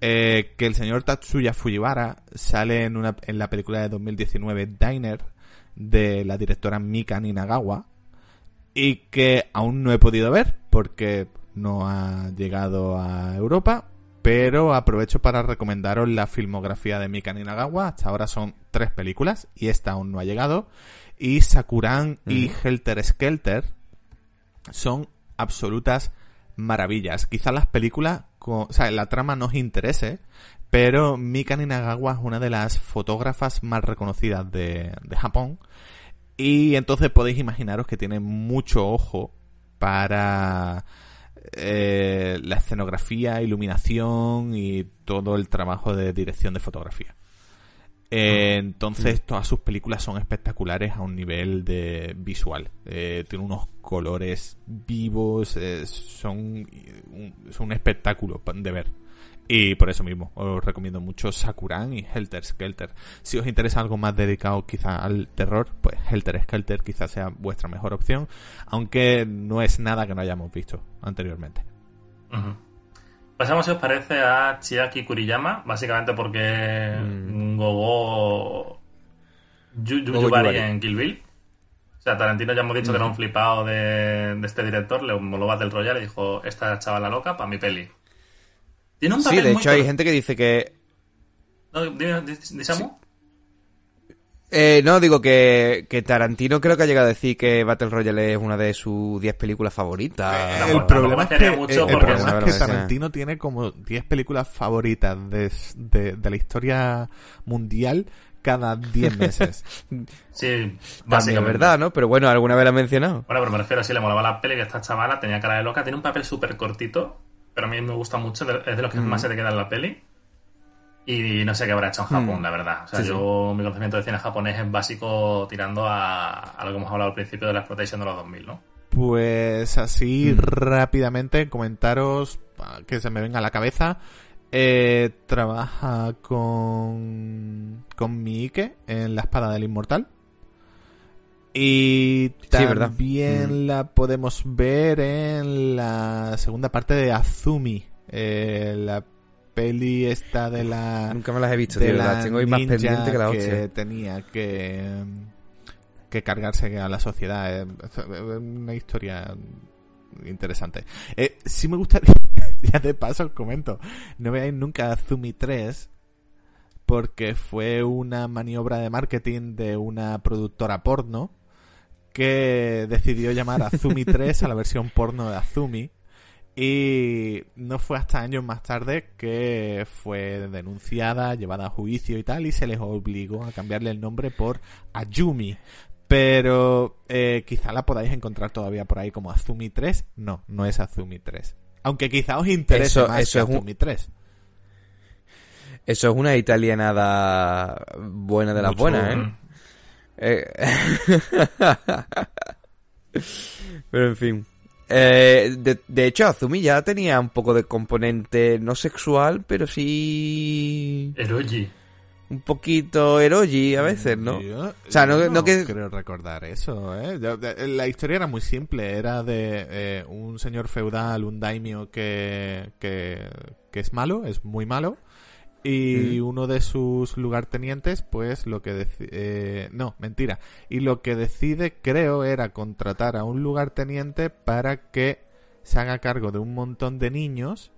eh, que el señor Tatsuya Fujiwara sale en, una, en la película de 2019 Diner de la directora Mika Ninagawa y que aún no he podido ver porque no ha llegado a Europa, pero aprovecho para recomendaros la filmografía de Mika Ninagawa. Hasta ahora son tres películas y esta aún no ha llegado. Y Sakuran y Helter Skelter son absolutas maravillas. Quizás las películas, la trama no os interese, pero Mika Ninagawa es una de las fotógrafas más reconocidas de, de Japón. Y entonces podéis imaginaros que tiene mucho ojo para eh, la escenografía, iluminación y todo el trabajo de dirección de fotografía. Eh, entonces todas sus películas son espectaculares a un nivel de visual. Eh, tiene unos colores vivos, eh, son un, son un espectáculo de ver. Y por eso mismo os recomiendo mucho Sakuran y Helter Skelter. Si os interesa algo más dedicado quizá al terror, pues Helter Skelter quizás sea vuestra mejor opción, aunque no es nada que no hayamos visto anteriormente. Pasamos, si os parece, a Chiaki Kuriyama, básicamente porque Mm. Gogo Yu- Yubari Yubari. en Kill Bill. O sea, Tarantino ya hemos dicho que era un flipado de, de este director, le moló Battle Royale y dijo, esta chavala loca para mi peli. Tiene un Sí, papel de muy hecho hay cor- gente que dice que... No, dime, di- di- Samu. Eh, no, digo que, que Tarantino creo que ha llegado a decir que Battle Royale es una de sus 10 películas favoritas. Eh, el problema es que, haría mucho el porque- problema es Bueno, que bueno, Tarantino tiene como 10 películas favoritas de, de- de la historia mundial cada 10 meses. <laughs> Sí, básicamente. es verdad, ¿no? Pero bueno, alguna vez la ha mencionado. Bueno, pero me refiero, sí, le molaba la peli que esta chavala tenía cara de loca, tiene un papel súper cortito, pero a mí me gusta mucho, es de los que más se te queda en la peli. Y no sé qué habrá hecho en Japón, Mm. la verdad. O sea, Sí, sí. yo, mi conocimiento de cine japonés es básico tirando a, a lo que hemos hablado al principio de la explotación de los 2000, ¿no? Pues así rápidamente comentaros que se me venga a la cabeza. Eh, trabaja con con Miike en La Espada del Inmortal. Y Sí, ¿verdad? también la podemos ver en la segunda parte de Azumi. Eh, la peli esta de la Nunca me las he visto, de tío. la Las tengo más pendiente que la que hostia. tenía que que cargarse a la sociedad Eh, es una historia interesante eh, sí me gustaría <laughs> ya de paso os comento no veáis nunca Zumi 3 porque fue una maniobra de marketing de una productora porno que decidió llamar Azumi 3 a la versión porno de Azumi y no fue hasta años más tarde que fue denunciada, llevada a juicio y tal, y se les obligó a cambiarle el nombre por Ayumi. Pero eh, quizá la podáis encontrar todavía por ahí como Azumi 3. No, no es Azumi 3. Aunque quizá os interese Eso- más eso que es un- Azumi 3. Eso es una italianada buena de las Mucho, buenas, ¿eh? Eh, <laughs> Pero en fin. Eh, de, de hecho, Azumi ya tenía un poco de componente no sexual, pero sí Eroji. un poquito eroji a veces, ¿no? Yo- O sea, no- no que- creo recordar eso, ¿eh? La historia era muy simple. Era de eh, un señor feudal, un daimio que, que, que es malo, es muy malo. Y uno de sus lugartenientes, pues lo que decide... no, mentira. Y lo que decide, creo, era contratar a un lugarteniente para que se haga cargo de un montón de niños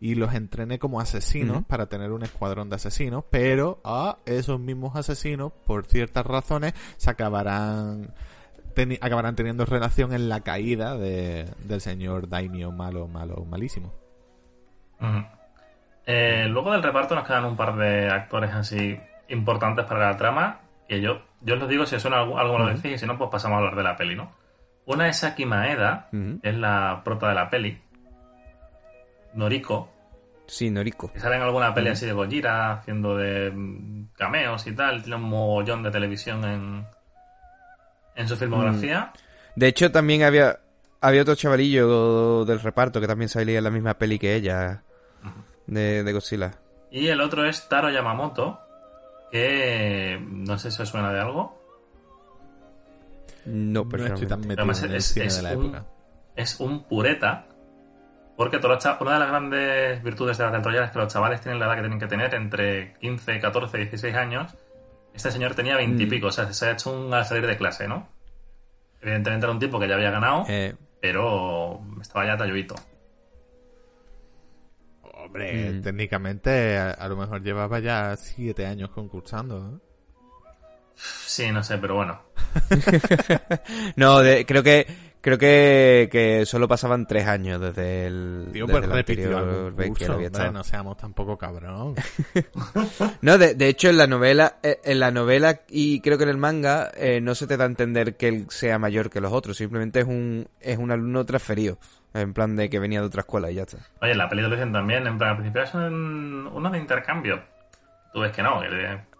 y los entrene como asesinos para tener un escuadrón de asesinos, pero a esos mismos asesinos, por ciertas razones, se acabarán teni- acabarán teniendo relación en la caída de, del señor Daimyo malo, malo, malísimo. Eh, luego del reparto nos quedan un par de actores así importantes para la trama, que yo, yo os lo digo, si os suena algo, algo lo decís, y si no, pues pasamos a hablar de la peli, ¿no? Una es Aki Maeda, que es la prota de la peli. Noriko, Sí, Noriko. que sale en alguna peli así de Gojira, haciendo de mm, cameos y tal, tiene un mogollón de televisión en, en su filmografía. De hecho, también había había otro chavalillo del reparto que también salía en la misma peli que ella de, de Godzilla. Y el otro es Taro Yamamoto, que no sé si os suena de algo. No, No personalmente. estoy tan metido Además, en el es- cine es de la un- época. es un pureta. Porque todos los una de las grandes virtudes de la Royale es que los chavales tienen la edad que tienen que tener, entre 15, 14, 16 años. Este señor tenía 20 y Mm. pico, o sea, se ha hecho un al salir de clase, ¿no? Evidentemente era un tipo que ya había ganado, Eh, pero estaba ya talluito. Hombre, Mm. técnicamente a, a lo mejor llevaba ya siete años concursando. ¿eh? Sí, no sé, pero bueno. <laughs> No, de- creo que creo que, que solo pasaban tres años desde el, Tío, desde pues repitió estado. no seamos tampoco cabrón. <laughs> No, de, de hecho en la novela, eh, en la novela y creo que en el manga eh, no se te da a entender que él sea mayor que los otros, simplemente es un es un alumno transferido, en plan de que venía de otra escuela y ya está. Oye, en la peli lo dicen también, en plan, al principio es un- uno de intercambio. Tú ves que no, que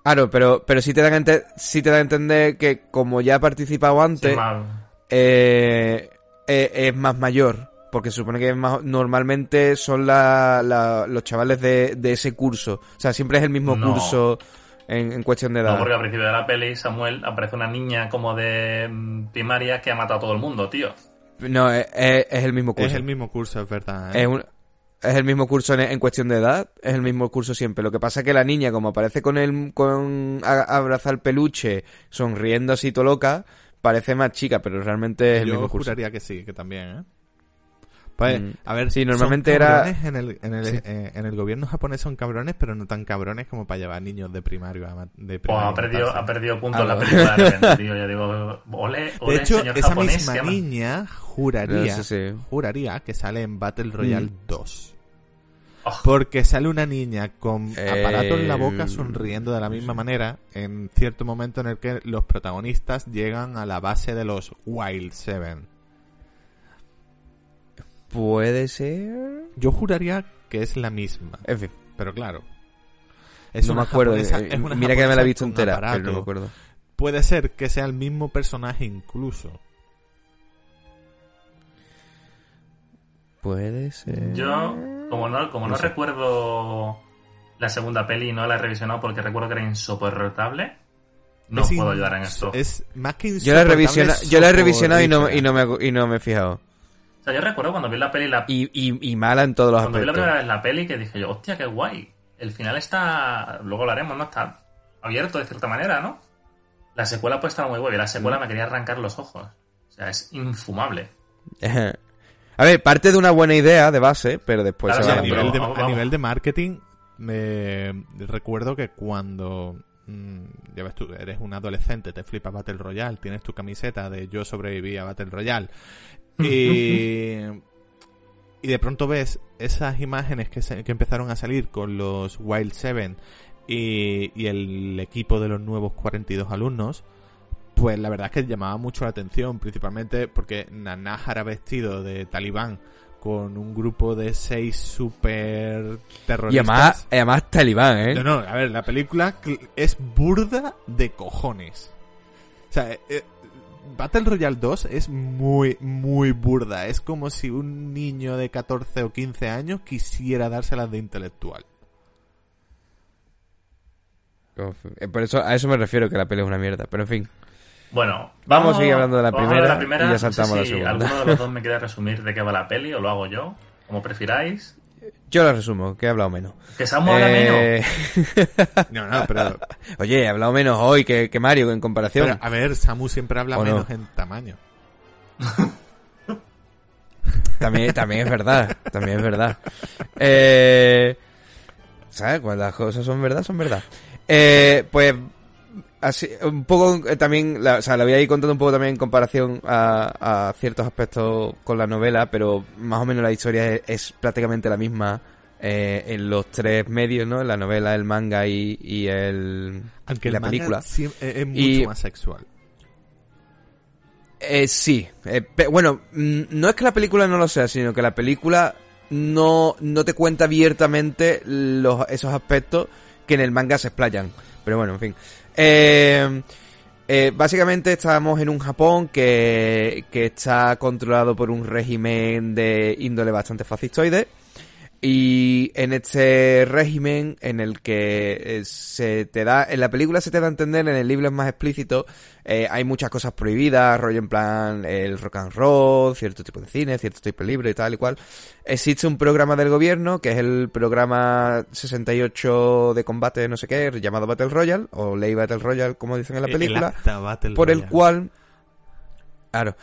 Claro, pero pero sí te dan a ente- sí te da a entender que como ya ha participado antes, más- eh, eh, es más mayor. Porque se supone que es más, normalmente son la, la- los chavales de, de ese curso. O sea, siempre es el mismo No. curso en, en cuestión de edad. No, porque al principio de la peli, Samuel, aparece una niña como de mm, primaria que ha matado a todo el mundo, tío. No, es, es- es el mismo curso. es el mismo curso, es verdad. ¿eh? Es, un- es el mismo curso en, en cuestión de edad, es el mismo curso siempre. Lo que pasa es que la niña, como aparece con el con a- abrazar peluche, sonriendo así todo loca, parece más chica, pero realmente es el Yo mismo curso. juraría que sí, que también, ¿eh? Pues, Mm. a ver, Sí, son normalmente era- cabrones En el, en, el, Sí. eh, en el gobierno japonés son cabrones, pero no tan cabrones como para llevar niños de primario a, de Pues primaria ha perdido, ha perdido puntos Ah, la película de repente, <laughs> tío. Ya digo, ole, ole, De hecho, señor esa japonés. misma niña juraría, No, sí, sí. juraría que sale en Battle Royale Mm. 2. Oh, Porque sale una niña con aparato en la boca Eh, sonriendo de la misma manera en cierto momento en el que los protagonistas llegan a la base de los Wild Seven. Puede ser. Yo juraría que es la misma, En fin, pero claro. Es no me acuerdo. japonesa- eh, es una Mira que me la he visto entera, aparato. pero no me acuerdo. Puede ser que sea el mismo personaje incluso. Puede ser. Yo, como no, como no, No sé. recuerdo la segunda peli y no la he revisionado porque recuerdo que era insoportable, no Es puedo ayudar en esto. Es más que Yo la he, insoportable, revisiona- es yo la he revisionado y no, y, no me, y no me he fijado. O sea, yo recuerdo cuando vi la peli, la, Y, y, y mala en todos los cuando vi la primera aspectos. vez la peli, que dije yo, hostia, qué guay. El final está, luego lo haremos, ¿no? Está abierto de cierta manera, ¿no? La secuela pues estaba muy guay. y La secuela me quería arrancar los ojos. O sea, es infumable. <laughs> A ver, parte de una buena idea de base, pero después Claro, se Sí, va a, nivel de, a nivel de <laughs> marketing, me recuerdo que cuando mm, ya ves tú, eres un adolescente, te flipa Battle Royale, tienes tu camiseta de yo sobreviví a Battle Royale y, y de pronto ves esas imágenes que, se- que empezaron a salir con los Wild Seven y, y el equipo de los nuevos 42 alumnos, pues la verdad es que llamaba mucho la atención, principalmente porque Nanahara vestido de talibán con un grupo de seis super terroristas. Y además, además talibán, ¿eh? No, no, a ver, la película es burda de cojones. O sea, eh, eh, Battle Royale 2 es muy, muy burda. Es como si un niño de 14 o 15 años quisiera dárselas de intelectual. Eh, Por eso, a eso me refiero, que la peli es una mierda. Pero en fin. Bueno, Vamos a seguir hablando de la hablar de primera y ya saltamos no sé a la si segunda. alguno de los dos me <laughs> quiere resumir de qué va la peli o lo hago yo, como prefiráis. Yo lo resumo, que he hablado menos. Que Samu habla menos. Eh, <laughs> No, no, pero, Oye, he hablado menos hoy que, que Mario en comparación. pero, a ver, Samu siempre habla menos en tamaño. <laughs> También, también es verdad, también es verdad. Eh, ¿Sabes? Cuando las cosas son verdad, son verdad. Eh, pues, así, un poco eh, también, la, o sea, la voy a ir contando un poco también en comparación a, a ciertos aspectos con la novela, pero más o menos la historia es, es prácticamente la misma eh, en los tres medios, ¿no? En la novela, el manga y, y el, Aunque la el película. siem- es, es mucho Y- más sexual. Eh, sí. Eh, bueno, mm, no es que la película no lo sea, sino que la película no, no te cuenta abiertamente los, esos aspectos que en el manga se explayan. Pero bueno, en fin. Eh, eh, básicamente estamos en un Japón que, que está controlado por un régimen de índole bastante fascistoide. Y en este régimen en el que eh, se te da, en la película se te da a entender, en el libro es más explícito, eh, hay muchas cosas prohibidas, rollo en plan el rock and roll, cierto tipo de cine, cierto tipo de libro y tal y cual. Existe un programa del gobierno, que es el programa 68 de combate, no sé qué, llamado Battle Royale, o Ley Battle Royale, como dicen en la el película por el cual Claro.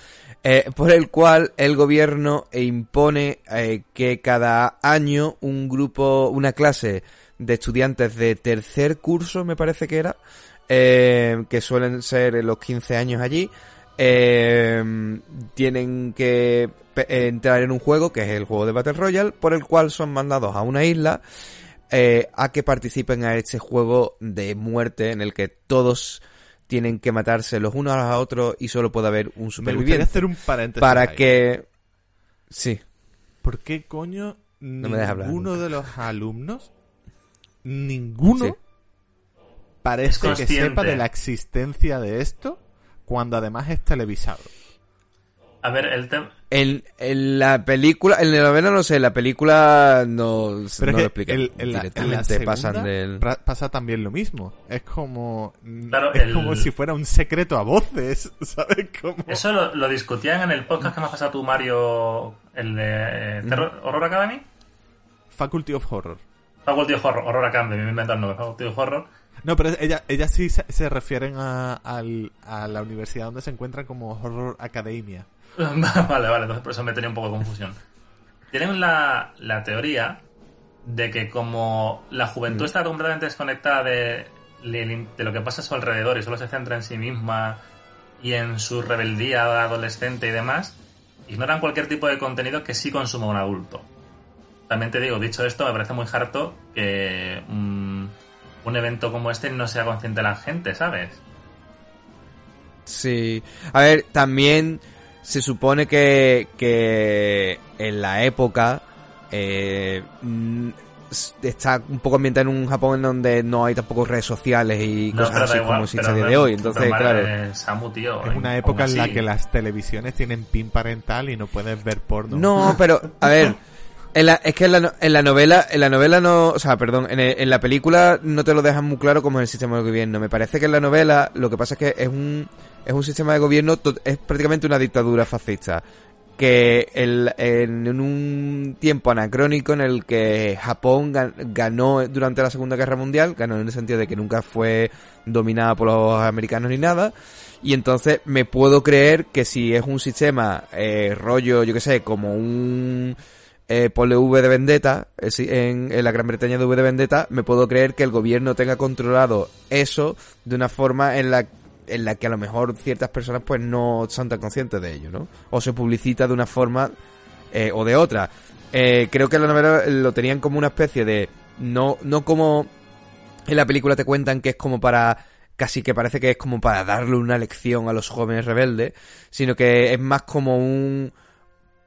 Eh, por el cual el gobierno impone eh, que cada año un grupo, una clase de estudiantes de tercer curso, me parece que era, eh, que suelen ser los 15 años allí, eh, tienen que entrar en un juego que es el juego de Battle Royale, por el cual son mandados a una isla eh, a que participen a este juego de muerte en el que todos tienen que matarse los unos a los otros y solo puede haber un Me superviviente. hacer un paréntesis. Para ahí. que... Sí. ¿Por qué coño me hablar ninguno nunca. de los alumnos, ninguno, Sí. parece que sepa de la existencia de esto cuando además es televisado? A ver, el tema... En, en la película, en la novela no sé, la película no, Pero no lo explica. el- la, la Directamente segunda pasan del... pasa también lo mismo. Es como Claro, es el- como si fuera un secreto a voces, <laughs> ¿sabes? Como... Eso lo, lo discutían en el podcast que me has pasado tú, Mario, el de eh, Terror- Horror Academy. Faculty of Horror. Faculty of Horror, Horror Academy, me el nombre, Faculty of Horror. No, pero ella, ellas sí se, se refieren a, al- a la universidad donde se encuentran como Horror Academia. <laughs> vale, vale, entonces por eso me tenía un poco de confusión. Tienen la, la teoría de que como la juventud está completamente desconectada de, de- de lo que pasa a su alrededor y solo se centra en sí misma y en su rebeldía adolescente y demás, ignoran cualquier tipo de contenido que sí consuma un adulto. También te digo, dicho esto, me parece muy harto que mm, un evento como este no sea consciente de la gente, ¿sabes? Sí. A ver, también se supone que, que en la época eh, mm, está un poco ambientada en un Japón en donde no hay tampoco redes sociales y No, cosas así igual, como existe pero a día de hoy. Entonces, claro. madre, Samu, tío, Es una época en la que las televisiones tienen pin parental y no puedes ver porno. No, <laughs> pero, a ver, en la- es que en la, no- en la novela, en la novela no, o sea, perdón, en, el- en la película no te lo dejan muy claro cómo es el sistema de gobierno. Me parece que en la novela lo que pasa es que es un, es un sistema de gobierno, es prácticamente una dictadura fascista. Que el, en, un tiempo anacrónico en el que Japón gan- ganó durante la Segunda Guerra Mundial, ganó en el sentido de que nunca fue dominada por los americanos ni nada, y entonces me puedo creer que si es un sistema eh, rollo, yo que sé, como un eh, ponle V de Vendetta, eh, en, en la Gran Bretaña de V de Vendetta, me puedo creer que el gobierno tenga controlado eso de una forma en la en la que a lo mejor ciertas personas pues no son tan conscientes de ello, ¿no? O se publicita de una forma eh, o de otra. Eh, creo que la novela lo tenían como una especie de no no como en la película te cuentan que es como para casi que parece que es como para darle una lección a los jóvenes rebeldes, sino que es más como un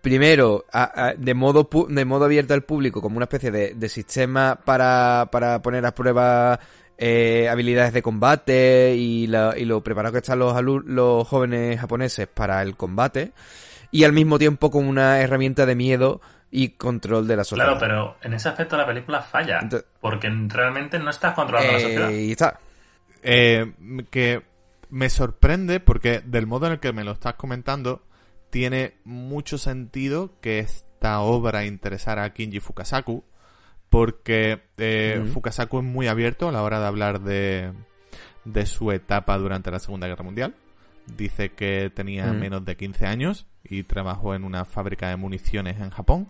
primero a- de modo pu- de modo abierto al público como una especie de, de sistema para, para poner a prueba eh, habilidades de combate y, la- y lo preparados que están los, jóvenes japoneses para el combate y al mismo tiempo como una herramienta de miedo y control de la sociedad. Claro, pero en ese aspecto la película falla. Porque realmente no estás controlando la sociedad. Eh, y está. Eh, que me sorprende porque del modo en el que me lo estás comentando tiene mucho sentido que esta obra interesara a Kinji Fukasaku porque eh. Fukasaku es muy abierto a la hora de hablar de, de su etapa durante la Segunda Guerra Mundial. Dice que tenía menos de 15 años y trabajó en una fábrica de municiones en Japón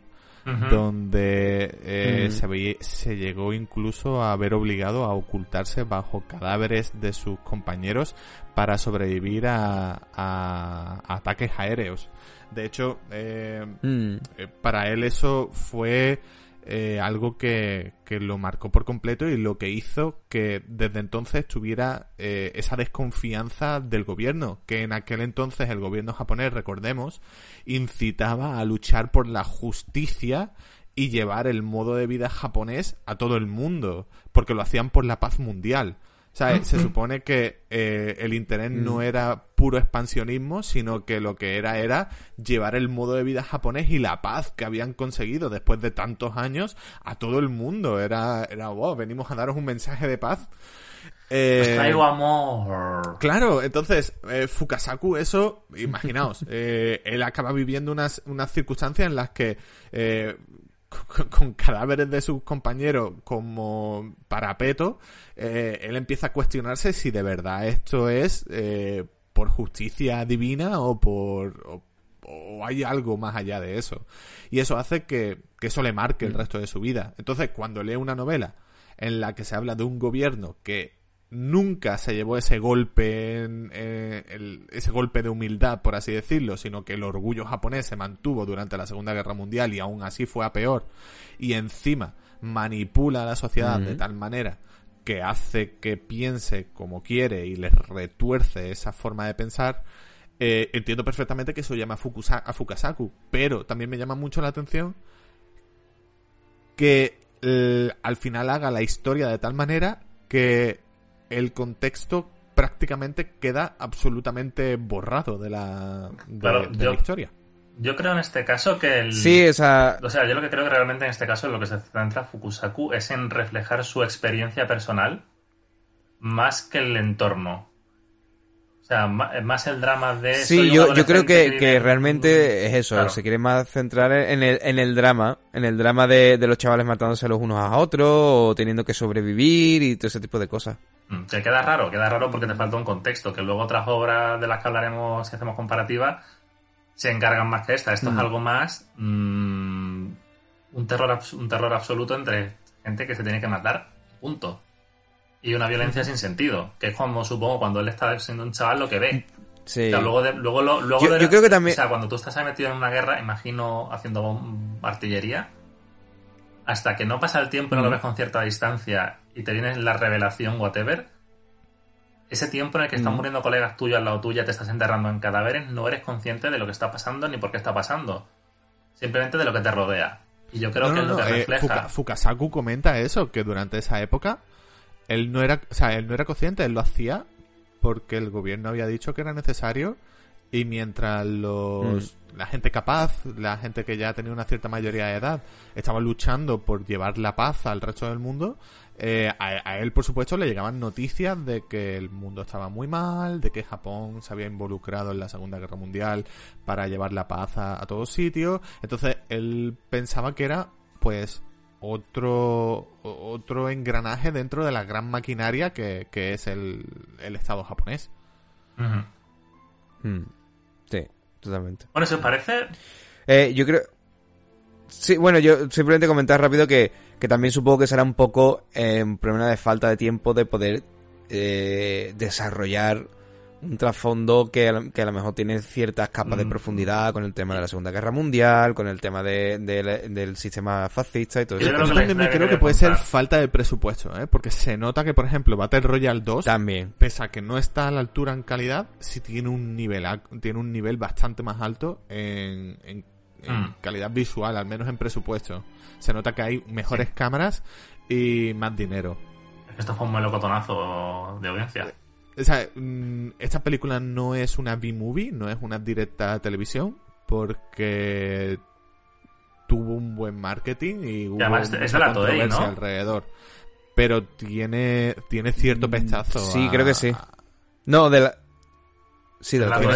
donde eh, Mm. se, llegó incluso a ver obligado a ocultarse bajo cadáveres de sus compañeros para sobrevivir a, a- a ataques aéreos. De hecho, eh, Mm. eh, para él eso fue eh, algo que, que lo marcó por completo y lo que hizo que desde entonces tuviera eh, esa desconfianza del gobierno, que en aquel entonces el gobierno japonés, recordemos, incitaba a luchar por la justicia y llevar el modo de vida japonés a todo el mundo, porque lo hacían por la paz mundial. O sea, se supone que eh, el interés no era puro expansionismo, sino que lo que era era llevar el modo de vida japonés y la paz que habían conseguido después de tantos años a todo el mundo. Era, era wow, venimos a daros un mensaje de paz. Eh, Os traigo amor. Claro, entonces, eh, Fukasaku, eso, imaginaos, <laughs> eh, él acaba viviendo unas, unas circunstancias en las que eh, con, con cadáveres de sus compañeros como parapeto, eh, él empieza a cuestionarse si de verdad esto es eh, por justicia divina o por... o- o hay algo más allá de eso. Y eso hace que, que eso le marque el resto de su vida. Entonces, cuando lee una novela en la que se habla de un gobierno que nunca se llevó ese golpe, en, eh, el- ese golpe de humildad, por así decirlo, sino que el orgullo japonés se mantuvo durante la Segunda Guerra Mundial y aún así fue a peor, y encima manipula a la sociedad de tal manera que hace que piense como quiere y les retuerce esa forma de pensar, eh, entiendo perfectamente que eso llama a, Fukusa- a Fukasaku, pero también me llama mucho la atención que eh, al final haga la historia de tal manera que el contexto prácticamente queda absolutamente borrado de la, de, Claro, de yo- la historia. Yo creo en este caso que el... Sí, o sea, O sea, yo lo que creo que realmente en este caso en lo que se centra Fukusaku es en reflejar su experiencia personal más que el entorno. O sea, ma- más el drama de... Sí, yo, yo creo que, que en- realmente es eso, Claro. se quiere más centrar en el, en el drama, en el drama de, de los chavales matándose los unos a otros, o teniendo que sobrevivir y todo ese tipo de cosas. Mm, Que queda raro, queda raro porque te falta un contexto, que luego otras obras de las que hablaremos si hacemos comparativa se encargan más que esta. Esto Mm. es algo más mm, un, terror, un terror absoluto entre gente que se tiene que matar, punto. Y una violencia sin sentido, que es como supongo cuando él está siendo un chaval lo que ve. Sí. O sea, luego de- luego lo- luego Yo- de- yo creo que también- O sea, cuando tú estás ahí metido en una guerra, imagino haciendo artillería, hasta que no pasa el tiempo y no lo ves con cierta distancia y te viene la revelación, whatever, ese tiempo en el que están muriendo colegas tuyos al lado tuya, te estás enterrando en cadáveres, no eres consciente de lo que está pasando ni por qué está pasando. Simplemente de lo que te rodea. Y yo creo No, que no, es lo no, que eh, refleja. Fuka- Fukasaku comenta eso, que durante esa época él no era, o sea, él no era consciente, él lo hacía porque el gobierno había dicho que era necesario y mientras los la gente capaz, la gente que ya tenía una cierta mayoría de edad, estaba luchando por llevar la paz al resto del mundo, eh, a, a él por supuesto le llegaban noticias de que el mundo estaba muy mal, de que Japón se había involucrado en la Segunda Guerra Mundial para llevar la paz a, a todos sitios, entonces él pensaba que era pues otro otro engranaje dentro de la gran maquinaria que, que es el, el Estado japonés. Ujú. Mm. Sí, totalmente. Bueno, si os parece, Eh, yo creo... Sí, bueno, yo simplemente comentar rápido que, que también supongo que será un poco eh, un problema de falta de tiempo de poder eh, desarrollar un trasfondo que, a lo- que a lo mejor tiene ciertas capas de Mm. profundidad con el tema de la Segunda Guerra Mundial, con el tema de, de- del sistema fascista y todo eso. Yo también creo que que puede ser falta de presupuesto, ¿eh? porque se nota que, por ejemplo, Battle Royale 2, También. pese a que no está a la altura en calidad, sí tiene un nivel, tiene un nivel bastante más alto en, en- en Mm. calidad visual, al menos en presupuesto. Se nota que hay mejores cámaras y más dinero. esto fue un melocotonazo de audiencia. O sea, mm, esta película no es una B-movie, no es una directa a televisión, porque tuvo un buen marketing y hubo además es de mucha Toei, controversia ¿no? alrededor. Pero tiene, tiene cierto Mm, pechazo. sí, a- creo que sí. No, de la... Sí, de De la. Tiene,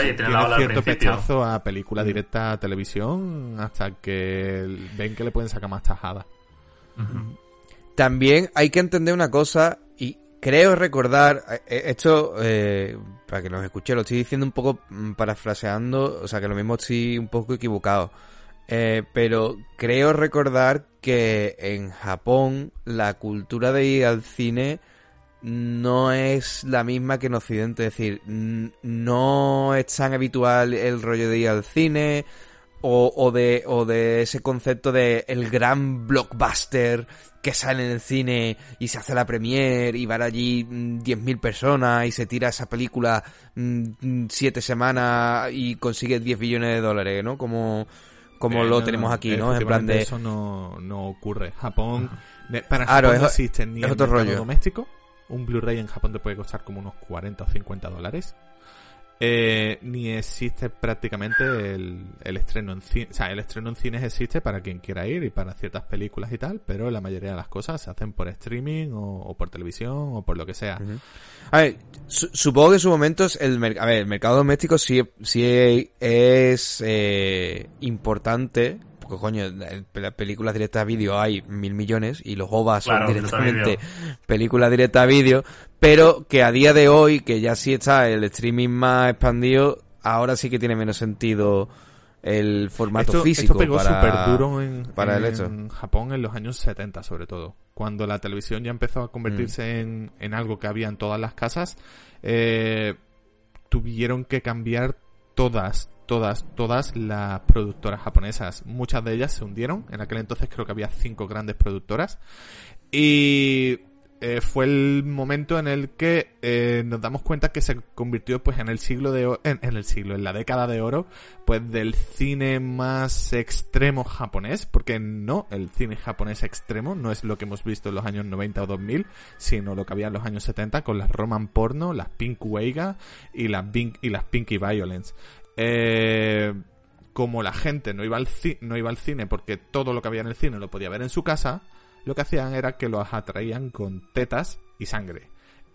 cierto pechazo a película Mm. directa a televisión hasta que ven que le pueden sacar más tajada. Ujú. También hay que entender una cosa creo recordar, eh, eh, esto, eh, para que nos escuche, lo estoy diciendo un poco mm, parafraseando, o sea que lo mismo estoy un poco equivocado. Eh, pero creo recordar que en Japón la cultura de ir al cine no es la misma que en Occidente, es decir, no es tan habitual el rollo de ir al cine o, o de, o de ese concepto de el gran blockbuster que sale en el cine y se hace la premiere y van allí mm, 10.000 personas y se tira esa película mm, mm, siete semanas y consigue 10 billones de dólares, ¿no? Como, como Eh, lo no, tenemos aquí, ¿no? En plan de... Eso no, no ocurre. Japón. de- para Claro, Japón no es- existe ni es el otro rollo. doméstico. Un Blu-ray en Japón te puede costar como unos 40 o 50 dólares. Eh, ni existe prácticamente el, el estreno en cine. O sea, el estreno en cines existe para quien quiera ir y para ciertas películas y tal, pero la mayoría de las cosas se hacen por streaming o, por televisión o por lo que sea. A ver, su- supongo que en su momento el, a ver, el mercado doméstico sí, sí es eh, importante porque coño, las películas directas a vídeo hay mil millones y los OVAs Claro, son directamente películas directas a vídeo, pero que a día de hoy, que ya sí está el streaming más expandido, ahora sí que tiene menos sentido el formato esto, físico esto pegó para, súper duro en, para el en hecho. Japón en los años 70 sobre todo. Cuando la televisión ya empezó a convertirse Mm. en, en algo que había en todas las casas, eh, tuvieron que cambiar todas, todas, todas las productoras japonesas. Muchas de ellas se hundieron. En aquel entonces creo que había cinco grandes productoras. Y eh, fue el momento en el que eh, nos damos cuenta que se convirtió pues en el siglo de en, en el siglo, en la década de oro, pues del cine más extremo japonés, porque no, el cine japonés extremo no es lo que hemos visto en los años 90 o 2000, sino lo que había en los años 70 con las roman porno, las pink weiga y las y las pinky violence. Eh, como la gente no iba al no iba al cine porque todo lo que había en el cine lo podía ver en su casa, lo que hacían era que los atraían con tetas y sangre.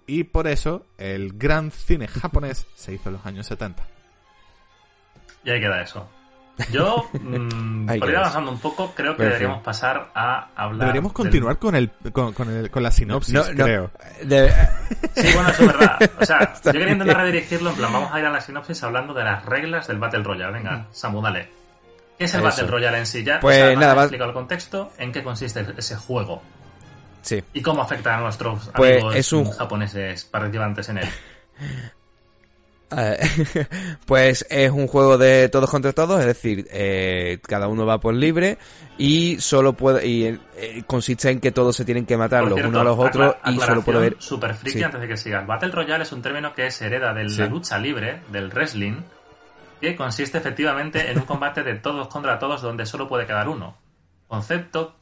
Y por eso el gran cine japonés se hizo en los años 70. Y ahí queda eso. Yo, <laughs> mm, Ahí por ir avanzando un poco, creo que Perfecto. deberíamos pasar a hablar. Deberíamos del- continuar con el con, con el- con la sinopsis, No, no. creo. De- <laughs> Sí, bueno, eso es verdad. O sea, <laughs> yo quería intentar redirigirlo en plan, vamos a ir a la sinopsis hablando de las reglas del Battle Royale. Venga, Samu, dale. ¿Qué es el Eso. Battle Royale en sí ya? Pues O sea, nada, explicado el contexto, en qué consiste ese juego sí. y cómo afecta a nuestros Pues amigos es un- japoneses participantes en él. Eh, <laughs> pues es un juego de todos contra todos, es decir, eh, cada uno va por libre y solo puede y eh, consiste en que todos se tienen que matar los unos a los otros y solo puede haber Super friki Sí. antes de que sigas. Battle Royale es un término que se hereda de la lucha libre, del wrestling, que consiste efectivamente en un combate de todos contra todos donde solo puede quedar uno. Concepto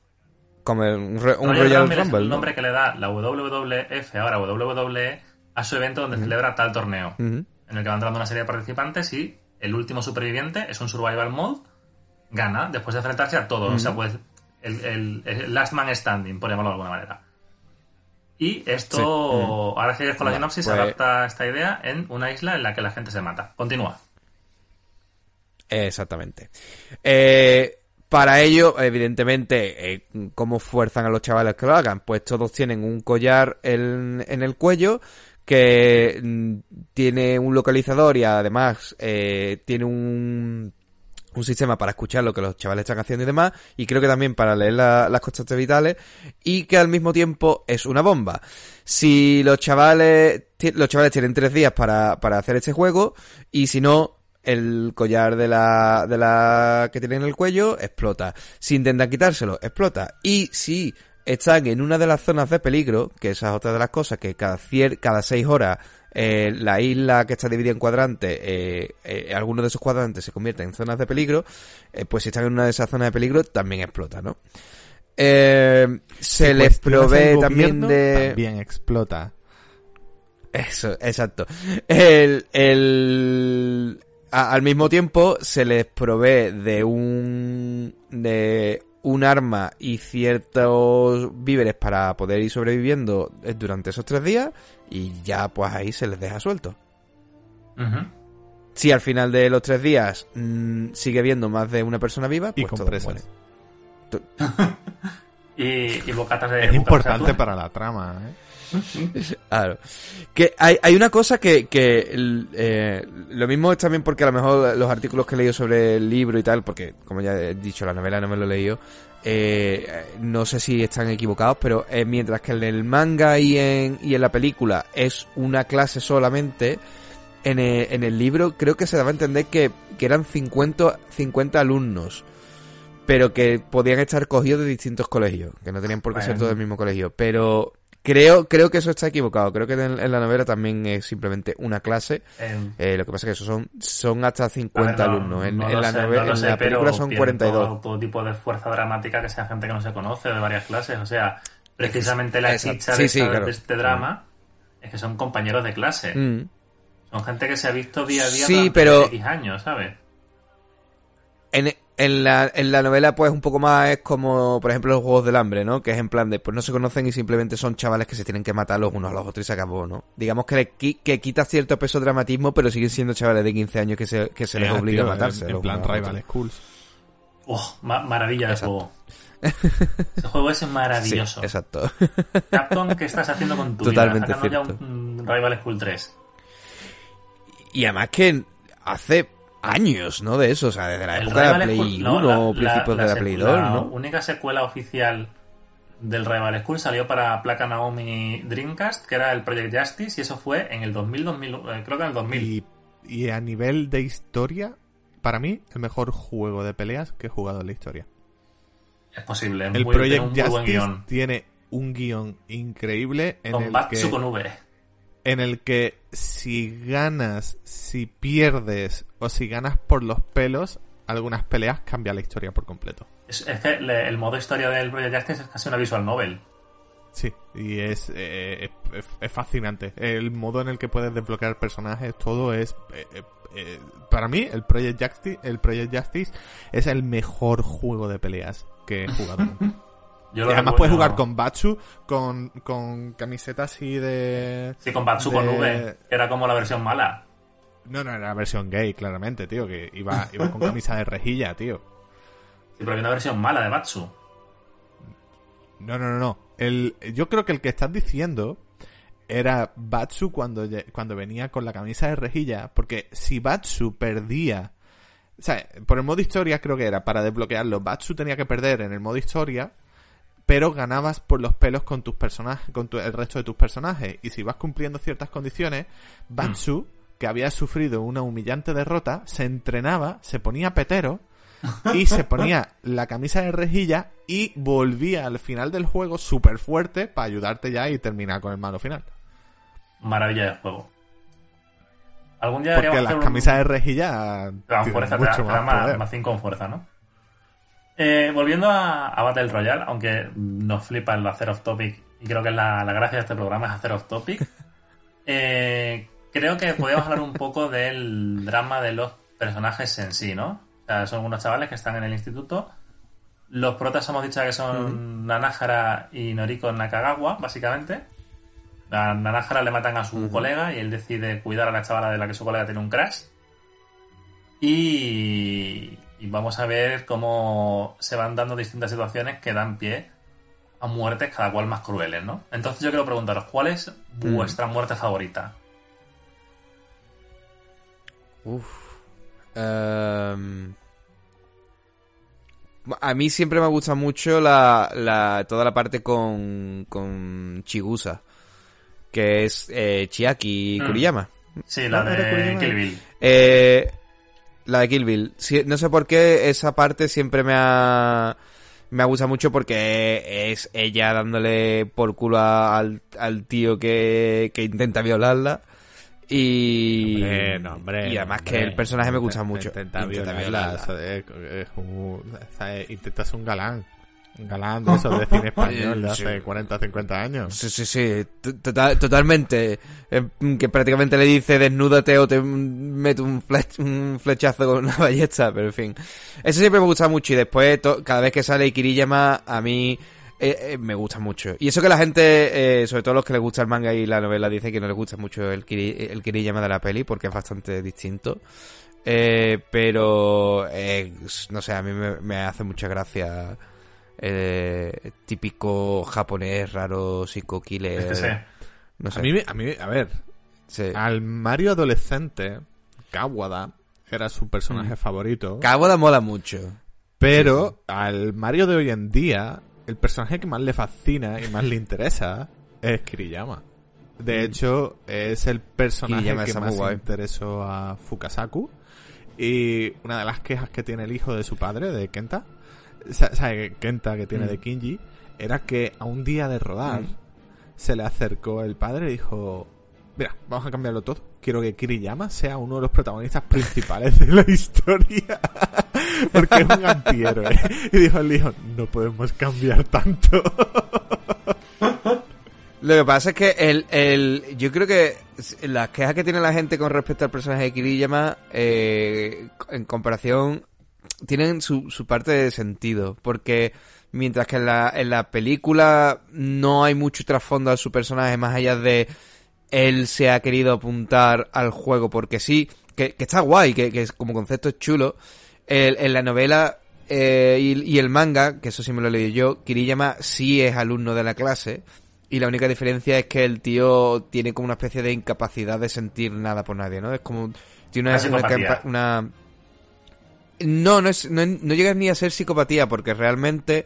como un, re- un Royal Rumble es el ¿no? nombre que le da la WWF, ahora WWE, a su evento donde celebra tal torneo. En el que van entrando una serie de participantes y el último superviviente es un survival mode, gana después de enfrentarse a todos, o sea, pues el, el- el last man standing, por llamarlo de alguna manera. Y esto, Sí. ahora sigues con la sinopsis, pues- adapta esta idea en una isla en la que la gente se mata. Continúa. Exactamente. Eh, para ello, evidentemente, eh, ¿cómo fuerzan a los chavales que lo hagan? Pues todos tienen un collar en, en el cuello que mm, tiene un localizador y además eh, tiene un, un sistema para escuchar lo que los chavales están haciendo y demás, y creo que también para leer la- las constantes vitales, y que al mismo tiempo es una bomba. Si los chavales, los chavales tienen tres días para, para hacer este juego, y si no, el collar de la, de la que tienen en el cuello explota. Si intentan quitárselo, explota. Y si están en una de las zonas de peligro, que esa es otra de las cosas, que cada, cier- cada seis horas eh, la isla que está dividida en cuadrantes, eh, eh, algunos de esos cuadrantes se convierten en zonas de peligro, pues si están en una de esas zonas de peligro también explota, ¿no? Eh, se Si les provee también gobierno, de... También explota. Eso, exacto. El, el, a- al mismo tiempo se les provee de un, de un arma y ciertos víveres para poder ir sobreviviendo eh, durante esos tres días y ya pues ahí se les deja suelto. Si al final de los tres días mm, sigue viendo más de una persona viva, Y pues todos compresas. mueren. <laughs> Y, y bocatas de... Es bocatas importante para la trama, ¿eh? <laughs> Claro. Que hay, hay una cosa que, que eh, lo mismo es también porque a lo mejor los artículos que he leído sobre el libro y tal, porque como ya he dicho, la novela no me lo he leído, eh, no sé si están equivocados, pero eh, mientras que en el manga y en, y en la película es una clase solamente, en el, en el libro creo que se daba a entender que, que eran 50, 50 alumnos. Pero que podían estar cogidos de distintos colegios, que no tenían por qué ser todos del mismo colegio. Pero Creo, creo que eso está equivocado. Creo que en, en la novela también es simplemente una clase. En- Eh, lo que pasa es que eso son, son hasta A 50 ver, no- alumnos. En, no en la, sé, novela, no en sé, la película pero son tiene 42. Todo, todo tipo de fuerza dramática que sea gente que no se conoce de varias clases. O sea, precisamente la Exacto. chicha Sí, de, sí, esta- claro. de este drama es que son compañeros de clase. Mm. Son gente que se ha visto día a día Sí, durante pero- X años, ¿sabes? En, en, la, en la novela, pues un poco más es como, por ejemplo, los Juegos del Hambre, ¿no? Que es en plan de, pues no se conocen y simplemente son chavales que se tienen que matar los unos a los otros y se acabó, ¿no? Digamos que, le que quita cierto peso de dramatismo, pero siguen siendo chavales de 15 años que se, que se les Eh, obliga tío, a matarse. En, en plan Rival. Schools. Oh, ma- maravilla de juego. Ese juego es maravilloso. Sí, exacto. Capcom, ¿qué estás haciendo con tu Totalmente vida? Ya cierto. un, Rival School 3. y además que hace años, ¿no? De eso, o sea, desde la El época de la Play School- 1 no, o principios de la Play 2, la ¿no? única secuela oficial del Rival School salió para Placa Naomi Dreamcast, que era el Project Justice, y eso fue en el 2000, 2000 eh, creo que en el 2000. Y, y a nivel de historia, para mí, el mejor juego de peleas que he jugado en la historia. Es posible, El muy, tiene Project un muy buen Justice guion. tiene un guion increíble en Con el, Batsu que, con V. en el que si ganas, si pierdes o si ganas por los pelos, algunas peleas cambia la historia por completo. Es, es que le- el modo historia del Project Justice es casi una visual novel. Sí, y es, eh, es, es fascinante. El modo en el que puedes desbloquear personajes, todo es... eh, eh, eh, para mí, el Project, Justice, el Project Justice es el mejor juego de peleas que he jugado. nunca. <laughs> Yo y además recuerdo- puedes jugar con Batsu, con, con camisetas así de... Sí, con Batsu con V. que Era como la versión mala. No, no, era la versión gay, claramente, tío, que iba, iba con camisa de rejilla, tío. Sí, pero había una versión mala de Batsu. No, no, no, no. El, yo creo que el que estás diciendo era Batsu cuando, cuando venía con la camisa de rejilla, porque si Batsu perdía... O sea, por el modo historia creo que era, para desbloquearlo, Batsu tenía que perder en el modo historia, pero ganabas por los pelos con tus personajes, con tu- el resto de tus personajes. Y si vas cumpliendo ciertas condiciones, Batsu, que había sufrido una humillante derrota, se entrenaba, se ponía petero y se <laughs> ponía la camisa de rejilla y volvía al final del juego súper fuerte para ayudarte ya y terminar con el malo final. Maravilla de juego. Algún día Porque las hacer un- camisas de rejilla Te dan tienen fuerza, te da- mucho te da más más, poder. más 5 en fuerza, ¿no? Eh, volviendo a, a Battle Royale, aunque nos flipa el hacer off topic, y creo que la, la gracia de este programa es hacer off topic, <laughs> eh, creo que podríamos hablar un poco del drama de los personajes en sí, ¿no? O sea, son unos chavales que están en el instituto. Los protas hemos dicho que son Nanahara y Noriko Nakagawa, básicamente. A Nanahara le matan a su colega y él decide cuidar a la chavala de la que su colega tiene un crash. Y, y vamos a ver cómo se van dando distintas situaciones que dan pie a muertes cada cual más crueles, ¿no? Entonces yo quiero preguntaros, ¿cuál es vuestra muerte favorita? Uf. Ehm, a mí siempre me gusta mucho la, la- toda la parte con, con Chigusa, que es eh, Chiaki Mm. Kuriyama. Sí, la ¿No era de Kuriyama? Kill Bill. Eh, la de Kill Bill. No sé por qué esa parte siempre me ha, me gustado mucho porque es ella dándole por culo a- al, al tío que, que intenta violarla. Y, Hombre, no, hombre, y además que el personaje me gusta mucho. Intenta, Intenta violarla, violarla. eso es- es un- o sea, intenta ser un galán. Galán de esos de cine <laughs> español de hace Sí. 40 o 50 años. Sí, sí, sí, total- totalmente. Eh, que prácticamente le dice desnúdate o te meto un, flech- un flechazo con una ballesta, pero en fin. Eso siempre me gusta mucho y después cada vez que sale Kiriyama a mí eh, eh, me gusta mucho. Y eso que la gente, eh, sobre todo los que les gusta el manga y la novela, dicen que no les gusta mucho el, Kiri- el Kiriyama de la peli porque es bastante distinto. Eh, pero, eh, no sé, a mí me, me hace mucha gracia eh, típico japonés raro, psico-killer. Es que sí. No sé. A mí, me- a mí, a ver, sí. al Mario adolescente, Kawada era su personaje Mm. favorito. Kabuda mola mucho. Pero al Mario de hoy en día, el personaje que más le fascina y más le interesa es Kiriyama. De hecho, es el personaje Kiriyama que más guay. interesó a Fukasaku. Y una de las quejas que tiene el hijo de su padre, de Kenta, sa- sabe Kenta que tiene Mm. de Kinji, era que a un día de rodar Mm. se le acercó el padre y dijo, mira, vamos a cambiarlo todo. Quiero que Kiriyama sea uno de los protagonistas principales de la historia. <laughs> Porque es un antihéroe. Y dijo el hijo, no podemos cambiar tanto. Lo que pasa es que el, el, yo creo que las quejas que tiene la gente con respecto al personaje de Kiriyama, eh, en comparación, tienen su, su parte de sentido. Porque mientras que en la, en la película no hay mucho trasfondo a su personaje, más allá de él se ha querido apuntar al juego porque sí, que, que está guay, que, que es- como concepto es chulo. El- en la novela eh, y, y el manga, que eso sí me lo he leído yo, Kiriyama sí es alumno de la clase. Y la única diferencia es que el tío tiene como una especie de incapacidad de sentir nada por nadie, ¿no? Es como... Tiene una... Una- No, no, es, no, llega ni a ser psicopatía, porque realmente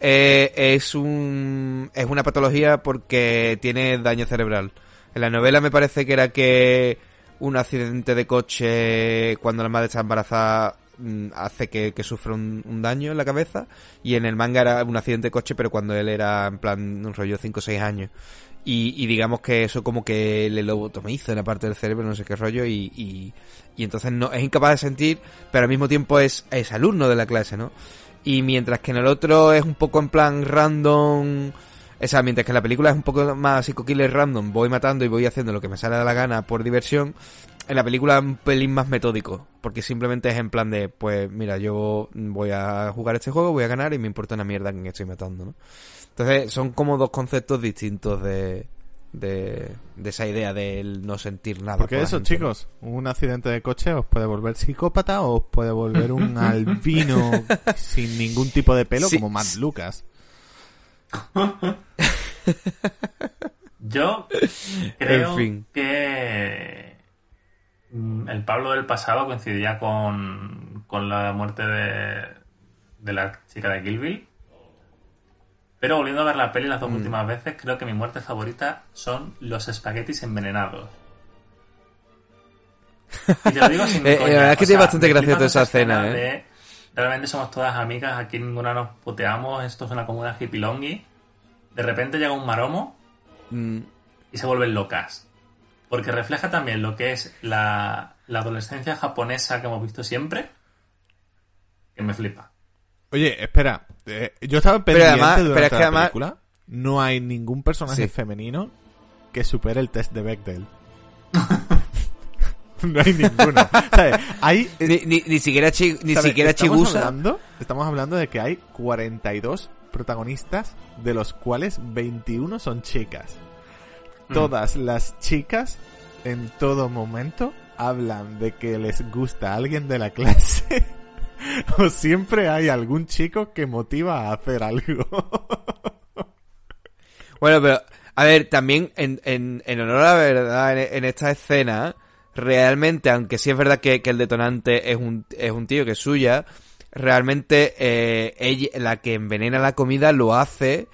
eh, es un es una patología porque tiene daño cerebral. En la novela me parece que era que un accidente de coche cuando la madre está embarazada mm, hace que, que sufra un, un daño en la cabeza y en el manga era un accidente de coche pero cuando él era en plan un rollo 5 o 6 años y, y digamos que eso como que le lobotomiza en la parte del cerebro no sé qué rollo y, y, y entonces no es incapaz de sentir pero al mismo tiempo es, es alumno de la clase ¿no? y mientras que en el otro es un poco en plan random o sea, mientras que en la película es un poco más psico-killer random, voy matando y voy haciendo lo que me sale de la gana por diversión, en la película es un pelín más metódico, porque simplemente es en plan de, pues mira, yo voy a jugar este juego, voy a ganar y me importa una mierda a quien estoy matando, ¿no? Entonces son como dos conceptos distintos de, de, de esa idea del no sentir nada. Porque por eso, gente, ¿no? chicos, un accidente de coche os puede volver psicópata o os puede volver un <laughs> albino sin ningún tipo de pelo Sí. como Matt Lucas. <laughs> Yo creo En fin. que mm, el Pablo del pasado coincidía con, con la muerte de, de la chica de Kill Bill. Pero volviendo a ver la peli las Mm. dos últimas veces, creo que mi muerte favorita son los espaguetis envenenados. Y te lo digo sin <laughs> Eh, coña, la verdad es que tiene sea, bastante gracioso flipa esa escena ¿eh? de, realmente somos todas amigas, aquí ninguna nos puteamos, esto es una comuna hippilongi. De repente llega un maromo Mm, y se vuelven locas. Porque refleja también lo que es la, la adolescencia japonesa que hemos visto siempre. Que me flipa. Oye, espera, eh, yo estaba Pero pendiente además- durante pero es que la además- película. No hay ningún personaje Sí. femenino que supere el test de Bechdel. <laughs> no hay ninguno. ¿Sabes? Hay <laughs> Ni, ni, ni siquiera, chi- ni ¿sabes? siquiera estamos Chigusa. Hablando, estamos hablando de que hay 42 protagonistas, de los cuales 21 son chicas. Mm. Todas las chicas, en todo momento, hablan de que les gusta alguien de la clase. <laughs> <laughs> o siempre hay algún chico que motiva a hacer algo. <laughs> Bueno, pero, a ver, también en, en, en honor a la verdad, en, esta escena, realmente, aunque sí es verdad que, que el detonante es un, es un tío que es suya, realmente eh, ella, la que envenena la comida lo hace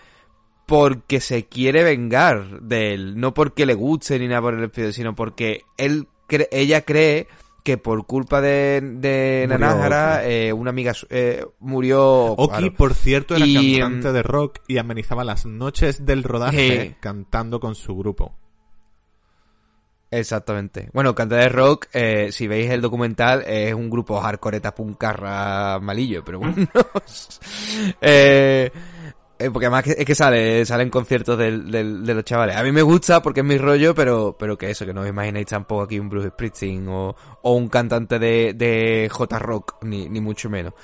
porque se quiere vengar de él, no porque le guste ni nada por el estilo, sino porque él ella cree que por culpa de, de Oki. eh, una amiga eh, murió... Oki, claro. por cierto, era Y, cantante de rock y amenizaba las noches del rodaje cantando con su grupo. Exactamente. Bueno, Canta de Rock, eh, si veis el documental, es un grupo hardcore puncarra malillo, pero bueno. <laughs> eh, eh, porque además es que sale, salen conciertos del, del- de los chavales. A mí me gusta porque es mi rollo, pero, pero que eso, que no os imaginéis tampoco aquí un Bruce Springsteen o, o un cantante de, de J-Rock, ni, ni mucho menos.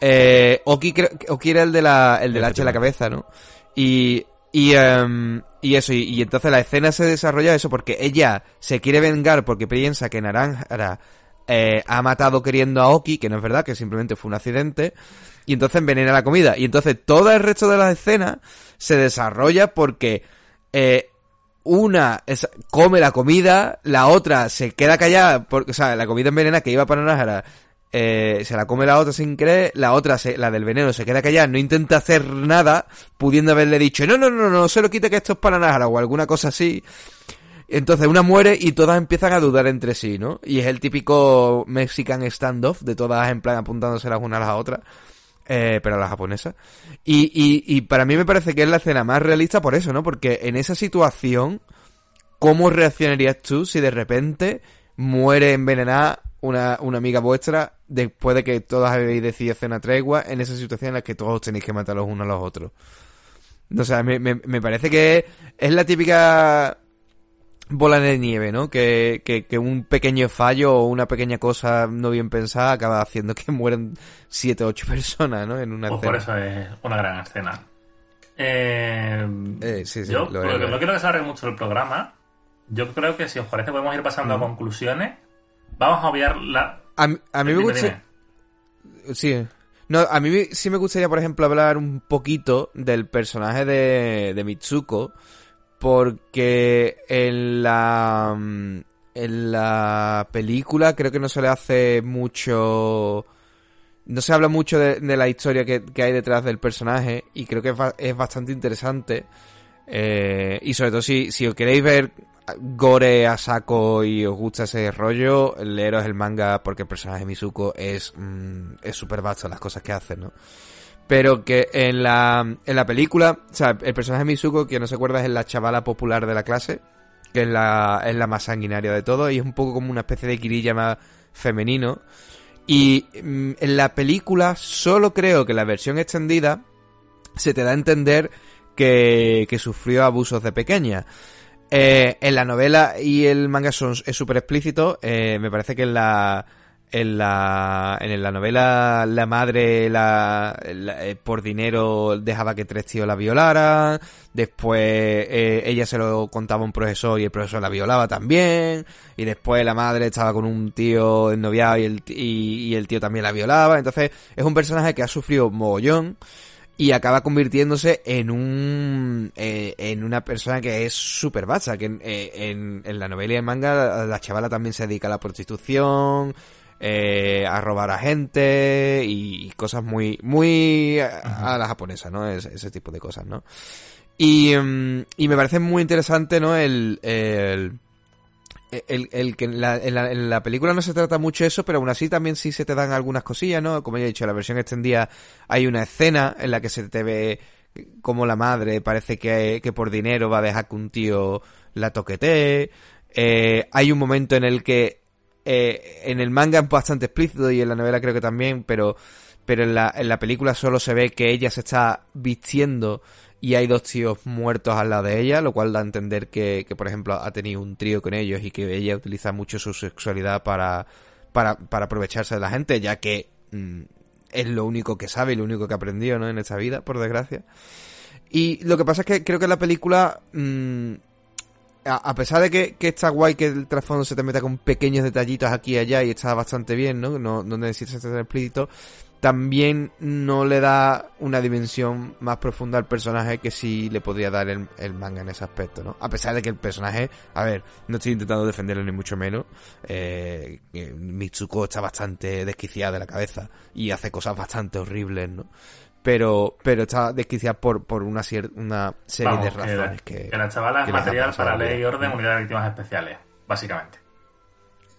Eh, Oki, creo- Oki era el de la, el del H en la cabeza, ¿no? Y, y, em, y eso, y, y entonces la escena se desarrolla eso porque ella se quiere vengar porque piensa que Naranja eh, ha matado queriendo a Oki, que no es verdad, que simplemente fue un accidente, y entonces envenena la comida. Y entonces todo el resto de la escena se desarrolla porque eh, una es- come la comida, la otra se queda callada, porque, o sea, la comida envenenada que iba para Nájara, eh, se la come la otra sin querer, la otra, se- la del veneno, se queda callada, no intenta hacer nada, pudiendo haberle dicho, no, no, no, no, se lo quite que esto es para Nájara, o alguna cosa así. Entonces una muere y todas empiezan a dudar entre sí, ¿no? Y es el típico Mexican standoff de todas en plan apuntándose las unas a las otras. Eh, pero la japonesa. Y, y, y para mí me parece que es la escena más realista por eso, ¿no? Porque en esa situación, ¿cómo reaccionarías tú si de repente muere envenenada una, una amiga vuestra después de que todas habéis decidido hacer una tregua en esa situación en la que todos tenéis que matar los unos a los otros? O sea, me, me, me parece que es la típica bola de nieve, ¿no? Que, que, que un pequeño fallo o una pequeña cosa no bien pensada acaba haciendo que mueran siete o ocho personas, ¿no? En una Pues por escena. eso es una gran escena. Eh, Eh, sí, sí, yo lo porque no quiero que se alargue mucho el programa. Yo creo que si os parece podemos ir pasando a conclusiones. Vamos a obviar la... A, mí- a mí me gusta... Sí. No, a mí sí me gustaría, por ejemplo, hablar un poquito del personaje de, de Mitsuko, porque en la, mm, en la película creo que no se le hace mucho... No se habla mucho de, la historia que, que, hay detrás del personaje y creo que es, es bastante interesante. Eh, y sobre todo si, si os queréis ver gore a saco y os gusta ese rollo, leeros el manga porque el personaje de Mizuko es mm, es súper vasto las cosas que hace, ¿no? Pero que en la, en la película, o sea, el personaje de Mizuko, que no se acuerda, es la chavala popular de la clase, que es la, es la más sanguinaria de todo, y es un poco como una especie de Kirilla más femenino. Y mm, en la película, solo creo que la versión extendida se te da a entender que, que sufrió abusos de pequeña. Eh, en la novela y el manga son, es súper explícito. Eh, me parece que en la, en la, en la novela la madre la, eh, por dinero dejaba que tres tíos la violaran. Después eh, ella se lo contaba a un profesor y el profesor la violaba también. Y después la madre estaba con un tío ennoviado y el, y, y el tío también la violaba. Entonces es un personaje que ha sufrido mogollón y acaba convirtiéndose en un eh, en una persona que es súper bacha que en, en, en, la novela y en manga la chavala también se dedica a la prostitución eh, a robar a gente y cosas muy muy a, la japonesa no ese, ese, tipo de cosas no y, um, y me parece muy interesante no el, el el, el, que en la, en, la, en la, película no se trata mucho eso, pero aún así también sí se te dan algunas cosillas, ¿no? Como ya he dicho, en la versión extendida hay una escena en la que se te ve como la madre parece que, que por dinero va a dejar que un tío la toquetee. Eh, hay un momento en el que eh, en el manga es bastante explícito y en la novela creo que también, pero, pero en, la, en la película solo se ve que ella se está vistiendo y hay dos tíos muertos al lado de ella, lo cual da a entender que, que, por ejemplo, ha tenido un trío con ellos y que ella utiliza mucho su sexualidad para, para, para aprovecharse de la gente, ya que mmm, es lo único que sabe y lo único que ha aprendido ¿no? en esta vida, por desgracia. Y lo que pasa es que creo que la película, mmm, a, pesar de que, que, está guay que el trasfondo se te meta con pequeños detallitos aquí y allá y está bastante bien, ¿no? No, no necesitas ser explícito también no le da una dimensión más profunda al personaje que sí le podría dar el, el, manga en ese aspecto, ¿no? A pesar de que el personaje, a ver, no estoy intentando defenderlo ni mucho menos, eh, Mitsuko está bastante desquiciada de la cabeza y hace cosas bastante horribles, ¿no? Pero, pero está desquiciada por, por una, una serie Vamos, de razones que, que, que la chavala es material para ley y orden, unidad de víctimas especiales, básicamente.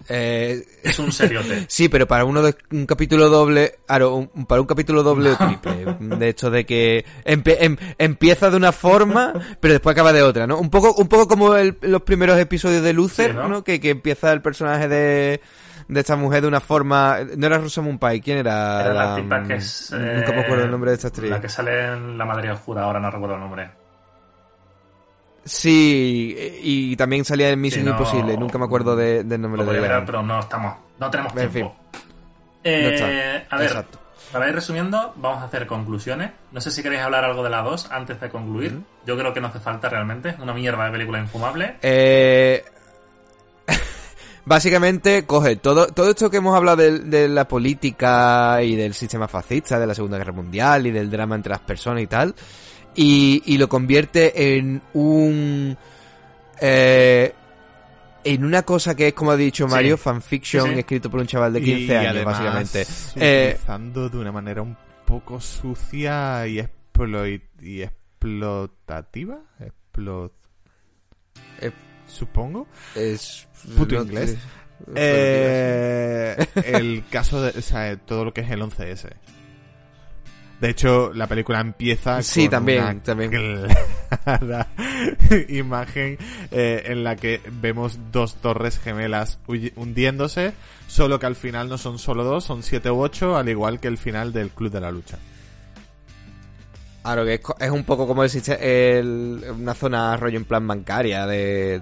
Eh, es un seriote. <laughs> sí, pero para uno de un capítulo doble, claro, un, para un capítulo doble o triple. De hecho, de que empe, em, empieza de una forma, pero después acaba de otra, ¿no? Un poco, un poco como el, los primeros episodios de Luther, sí, ¿no? ¿no? Que, que empieza el personaje de, de esta mujer de una forma. No era Rosamund Pike, ¿quién era? Era la, la tipa que es. Nunca me acuerdo el nombre de esta actriz. La que sale en La Madre Oscura, ahora no recuerdo el nombre. Sí, y también salía en Misión sí, no, Imposible, nunca me acuerdo de, del nombre de ella. pero no estamos, no tenemos tiempo. En fin. Eh, no está. A ver, Exacto. para ir resumiendo, vamos a hacer conclusiones. No sé si queréis hablar algo de la 2 antes de concluir. Mm -hmm. Yo creo que no hace falta realmente. Una mierda de película infumable. Eh... Básicamente coge todo, todo esto que hemos hablado de, de, la política y del sistema fascista, de la Segunda Guerra Mundial y del drama entre las personas y tal, y, y lo convierte en un... Eh, en una cosa que es, como ha dicho Mario, sí. fanfiction sí, sí. escrito por un chaval de 15 y años, además, básicamente. Utilizando eh, de una manera un poco sucia y, exploit y explotativa. Explot... supongo. Es puto no, inglés. Eh, el <laughs> caso de o sea, todo lo que es el 11S. De hecho, la película empieza sí, con también, una también. clara <laughs> imagen eh, en la que vemos dos torres gemelas hundiéndose, solo que al final no son solo dos, son siete u ocho, al igual que el final del Club de la Lucha. Claro, que es, es un poco como el, el, una zona rollo en plan bancaria de,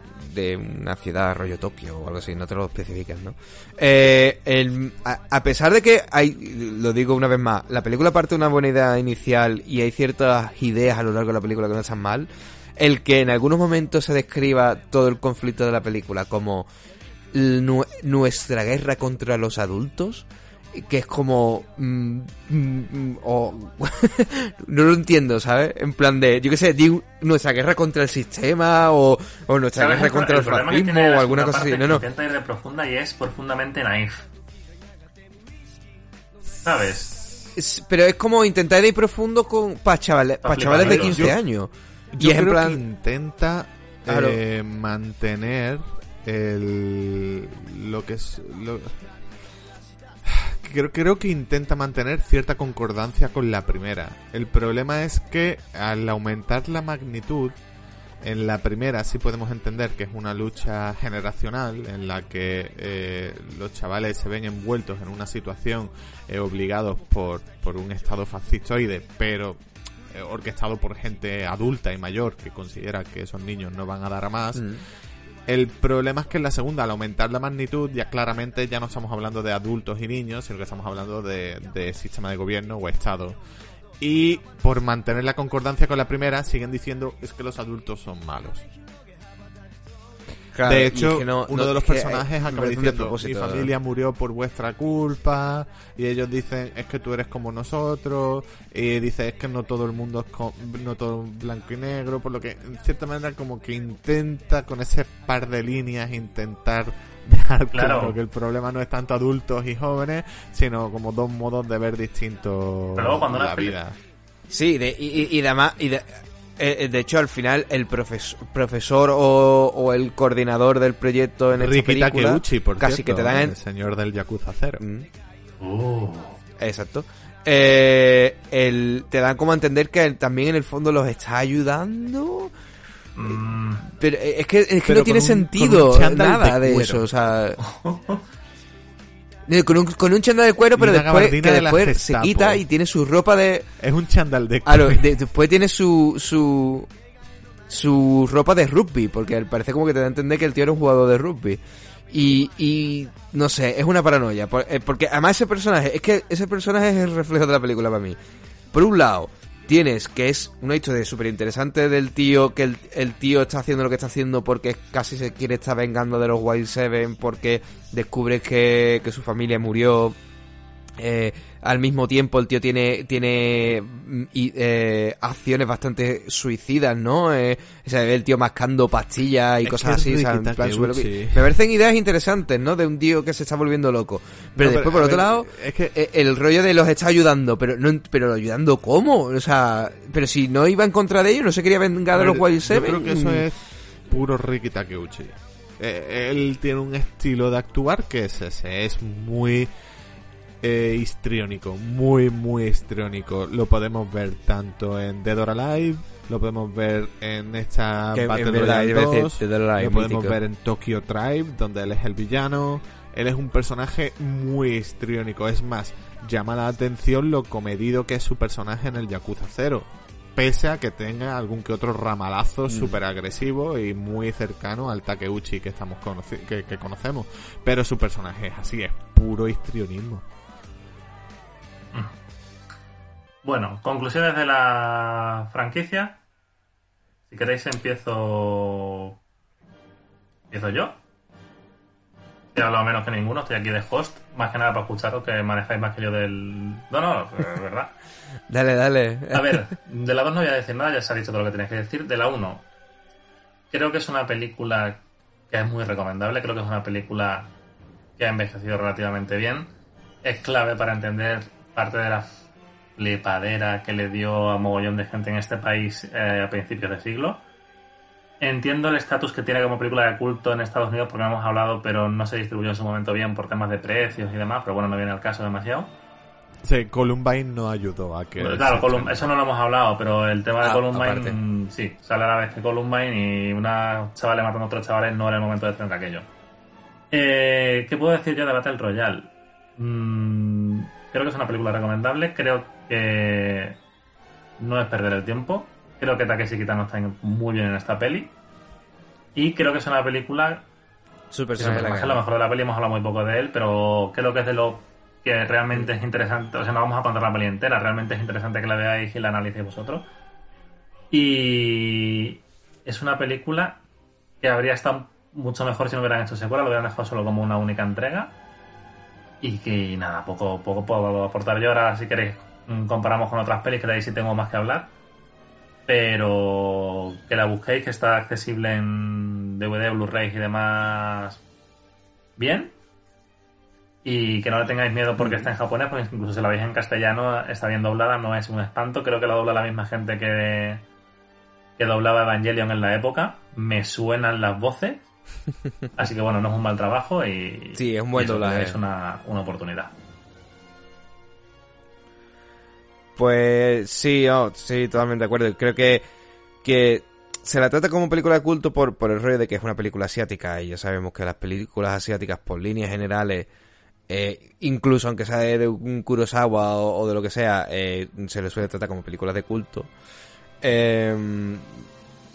una ciudad rollo Tokio o algo así, no te lo especifican, ¿no? Eh, a, pesar de que hay, lo digo una vez más, la película parte de una buena idea inicial y hay ciertas ideas a lo largo de la película que no están mal, el que en algunos momentos se describa todo el conflicto de la película como nuestra guerra contra los adultos que es como mm, mm, mm, <laughs> no lo entiendo sabes en plan de yo qué sé nuestra guerra contra el sistema o, o nuestra ¿Sabes? guerra contra el, fascismo o alguna cosa así no no Intenta ir de profunda y es profundamente naif. ¿Sabes? Es- pero es como intentar ir profundo con para chavales Pa' chavales de fliparlos. 15 Yo- años Yo y es en creo plan que intenta Claro. eh, mantener el lo que es lo- creo, creo que intenta mantener cierta concordancia con la primera. El problema es que al aumentar la magnitud en la primera sí podemos entender que es una lucha generacional en la que eh, los chavales se ven envueltos en una situación eh, obligados por, por un estado fascistoide, pero eh, orquestado por gente adulta y mayor que considera que esos niños no van a dar a más. Mm. El problema es que en la segunda, al aumentar la magnitud, ya claramente ya no estamos hablando de adultos y niños, sino que estamos hablando de, de sistema de gobierno o Estado. Y por mantener la concordancia con la primera, siguen diciendo es que los adultos son malos. Claro, de hecho, es que no- uno no- de los personajes eh, me acaba diciendo, mi familia murió por vuestra culpa, y ellos dicen, es que tú eres como nosotros, y dice, es que no todo el mundo es co- no todo blanco y negro, por lo que, en cierta manera, como que intenta con ese par de líneas intentar <laughs> dejar Claro. claro que el problema no es tanto adultos y jóvenes, sino como dos modos de ver distintos Pero luego cuando la vida. Sí, de, y, y, y además, y de, eh, de hecho al final el profesor, profesor o, o el coordinador del proyecto en esta Riki película Takeuchi, por casi cierto, que te dan en- el señor del Yakuza Zero. Mm, Uh. exacto. Eh, el, te dan como a entender que él también en el fondo los está ayudando. Mm. Pero eh, es que, es que no tiene un- sentido nada de eso, o sea... <laughs> Eh, Con un, con un chándal de cuero, pero después, que de después se Gestapo. quita y tiene su ropa de... Es un chándal de Claro, cuero. de- después tiene su, su su ropa de rugby, porque parece como que te da a entender que el tío era un jugador de rugby. Y, y no sé, es una paranoia. eh, Porque además ese personaje, es que ese personaje es el reflejo de la película para mí. Por un lado, tienes que es una historia súper interesante del tío, que el, tío está haciendo lo que está haciendo porque casi se quiere estar vengando de los Wild Seven, porque descubre que, que su familia murió. Eh, al mismo tiempo el tío tiene tiene mm, y, eh, acciones bastante suicidas, ¿no? Eh, se ve el tío mascando pastillas y Es cosas así. o sea, en plan. Me parecen ideas interesantes, ¿no? De un tío que se está volviendo loco. Pero No, después, pero, por otro ver, lado, es que- eh, el rollo de los está ayudando, pero no pero ayudando cómo? O sea, pero si no iba en contra de ellos, no se quería vengar A de los Wild Yo Seven. creo que eso es puro Riki Takeuchi. Eh, él tiene un estilo de actuar que es ese, es muy eh, histriónico, muy, muy histriónico. Lo podemos ver tanto en Dead or Alive, lo podemos ver en esta Que, en Battle verdad, Royale iba a decir, 2, Dead or Alive, lo podemos mítico. ver en Tokyo Tribe, donde él es el villano. Él es un personaje muy histriónico, es más, llama la atención lo comedido que es su personaje en el Yakuza 0 pese a que tenga algún que otro ramalazo Mm. súper agresivo y muy cercano al Takeuchi que estamos conoci- que, que conocemos. Pero su personaje es así, es puro histrionismo. Bueno, conclusiones de la franquicia. Si queréis empiezo... Empiezo yo. He hablado menos que ninguno, estoy aquí de host. Más que nada para escucharos que manejáis más que yo del... No, no, es verdad. <laughs> Dale, dale. A ver, de la 2 no voy a decir nada, ya se ha dicho todo lo que tenéis que decir. De la 1, creo que es una película que es muy recomendable, creo que es una película que ha envejecido relativamente bien. Es clave para entender parte de la flipadera que le dio a mogollón de gente en este país eh, a principios de siglo. Entiendo el estatus que tiene como película de culto en Estados Unidos porque hemos hablado, pero no se distribuyó en su momento bien por temas de precios y demás, pero bueno, no viene al caso demasiado. Sí, Columbine no ayudó a que... Claro, Colum- eso no lo hemos hablado, pero el tema de Ah, Columbine, aparte. sí, sale a la vez que Columbine y una chavales matando a otros chavales no era el momento de hacer aquello. Eh, ¿Qué puedo decir yo de Battle Royale? Mm, creo que es una película recomendable, creo que no es perder el tiempo, creo que Takeshi Kitano está muy bien en esta peli y creo que es una película Súper, súper a lo mejor de la peli hemos hablado muy poco de él, pero creo que es de lo que realmente es interesante. O sea, no vamos a contar la peli entera, realmente es interesante que la veáis y la analicéis vosotros. Y es una película que habría estado mucho mejor si no hubieran hecho secuela, lo hubieran dejado solo como una única entrega. Y que nada, poco, poco puedo aportar yo. Ahora, si queréis, mm, comparamos con otras pelis que de ahí sí tengo más que hablar. Pero que la busquéis, que está accesible en DVD, Blu-ray y demás. Bien. Y que no le tengáis miedo porque está en japonés, porque incluso si la veis en castellano, está bien doblada, no es un espanto. Creo que la dobla la misma gente que, que doblaba Evangelion en la época. Me suenan las voces. <laughs> Así que bueno, no es un mal trabajo y. Sí, es un buen doblaje. Es una, una oportunidad. Pues sí, oh, sí, totalmente de acuerdo. Creo que, que se la trata como película de culto por, por el rollo de que es una película asiática y ya sabemos que las películas asiáticas por líneas generales, eh, incluso aunque sea de, un Kurosawa o, o de lo que sea, eh, se le suele tratar como películas de culto. Em,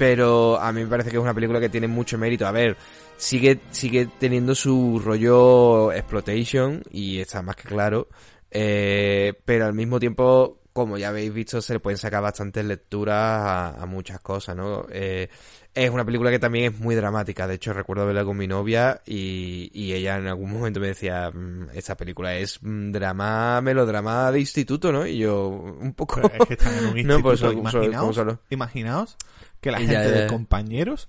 pero a mí me parece que es una película que tiene mucho mérito. A ver, sigue, sigue teniendo su rollo exploitation y está más que claro. Eh, pero al mismo tiempo, como ya habéis visto, se le pueden sacar bastantes lecturas a, a muchas cosas, ¿no? Eh, es una película que también es muy dramática. De hecho, recuerdo verla con mi novia y, y ella en algún momento me decía, "Mm, esta película es mm, drama, melodrama de instituto, ¿no? Y yo, un poco... Pero es que están en un instituto. <laughs> No, pues solo- solo. imaginaos que la gente ya, de compañeros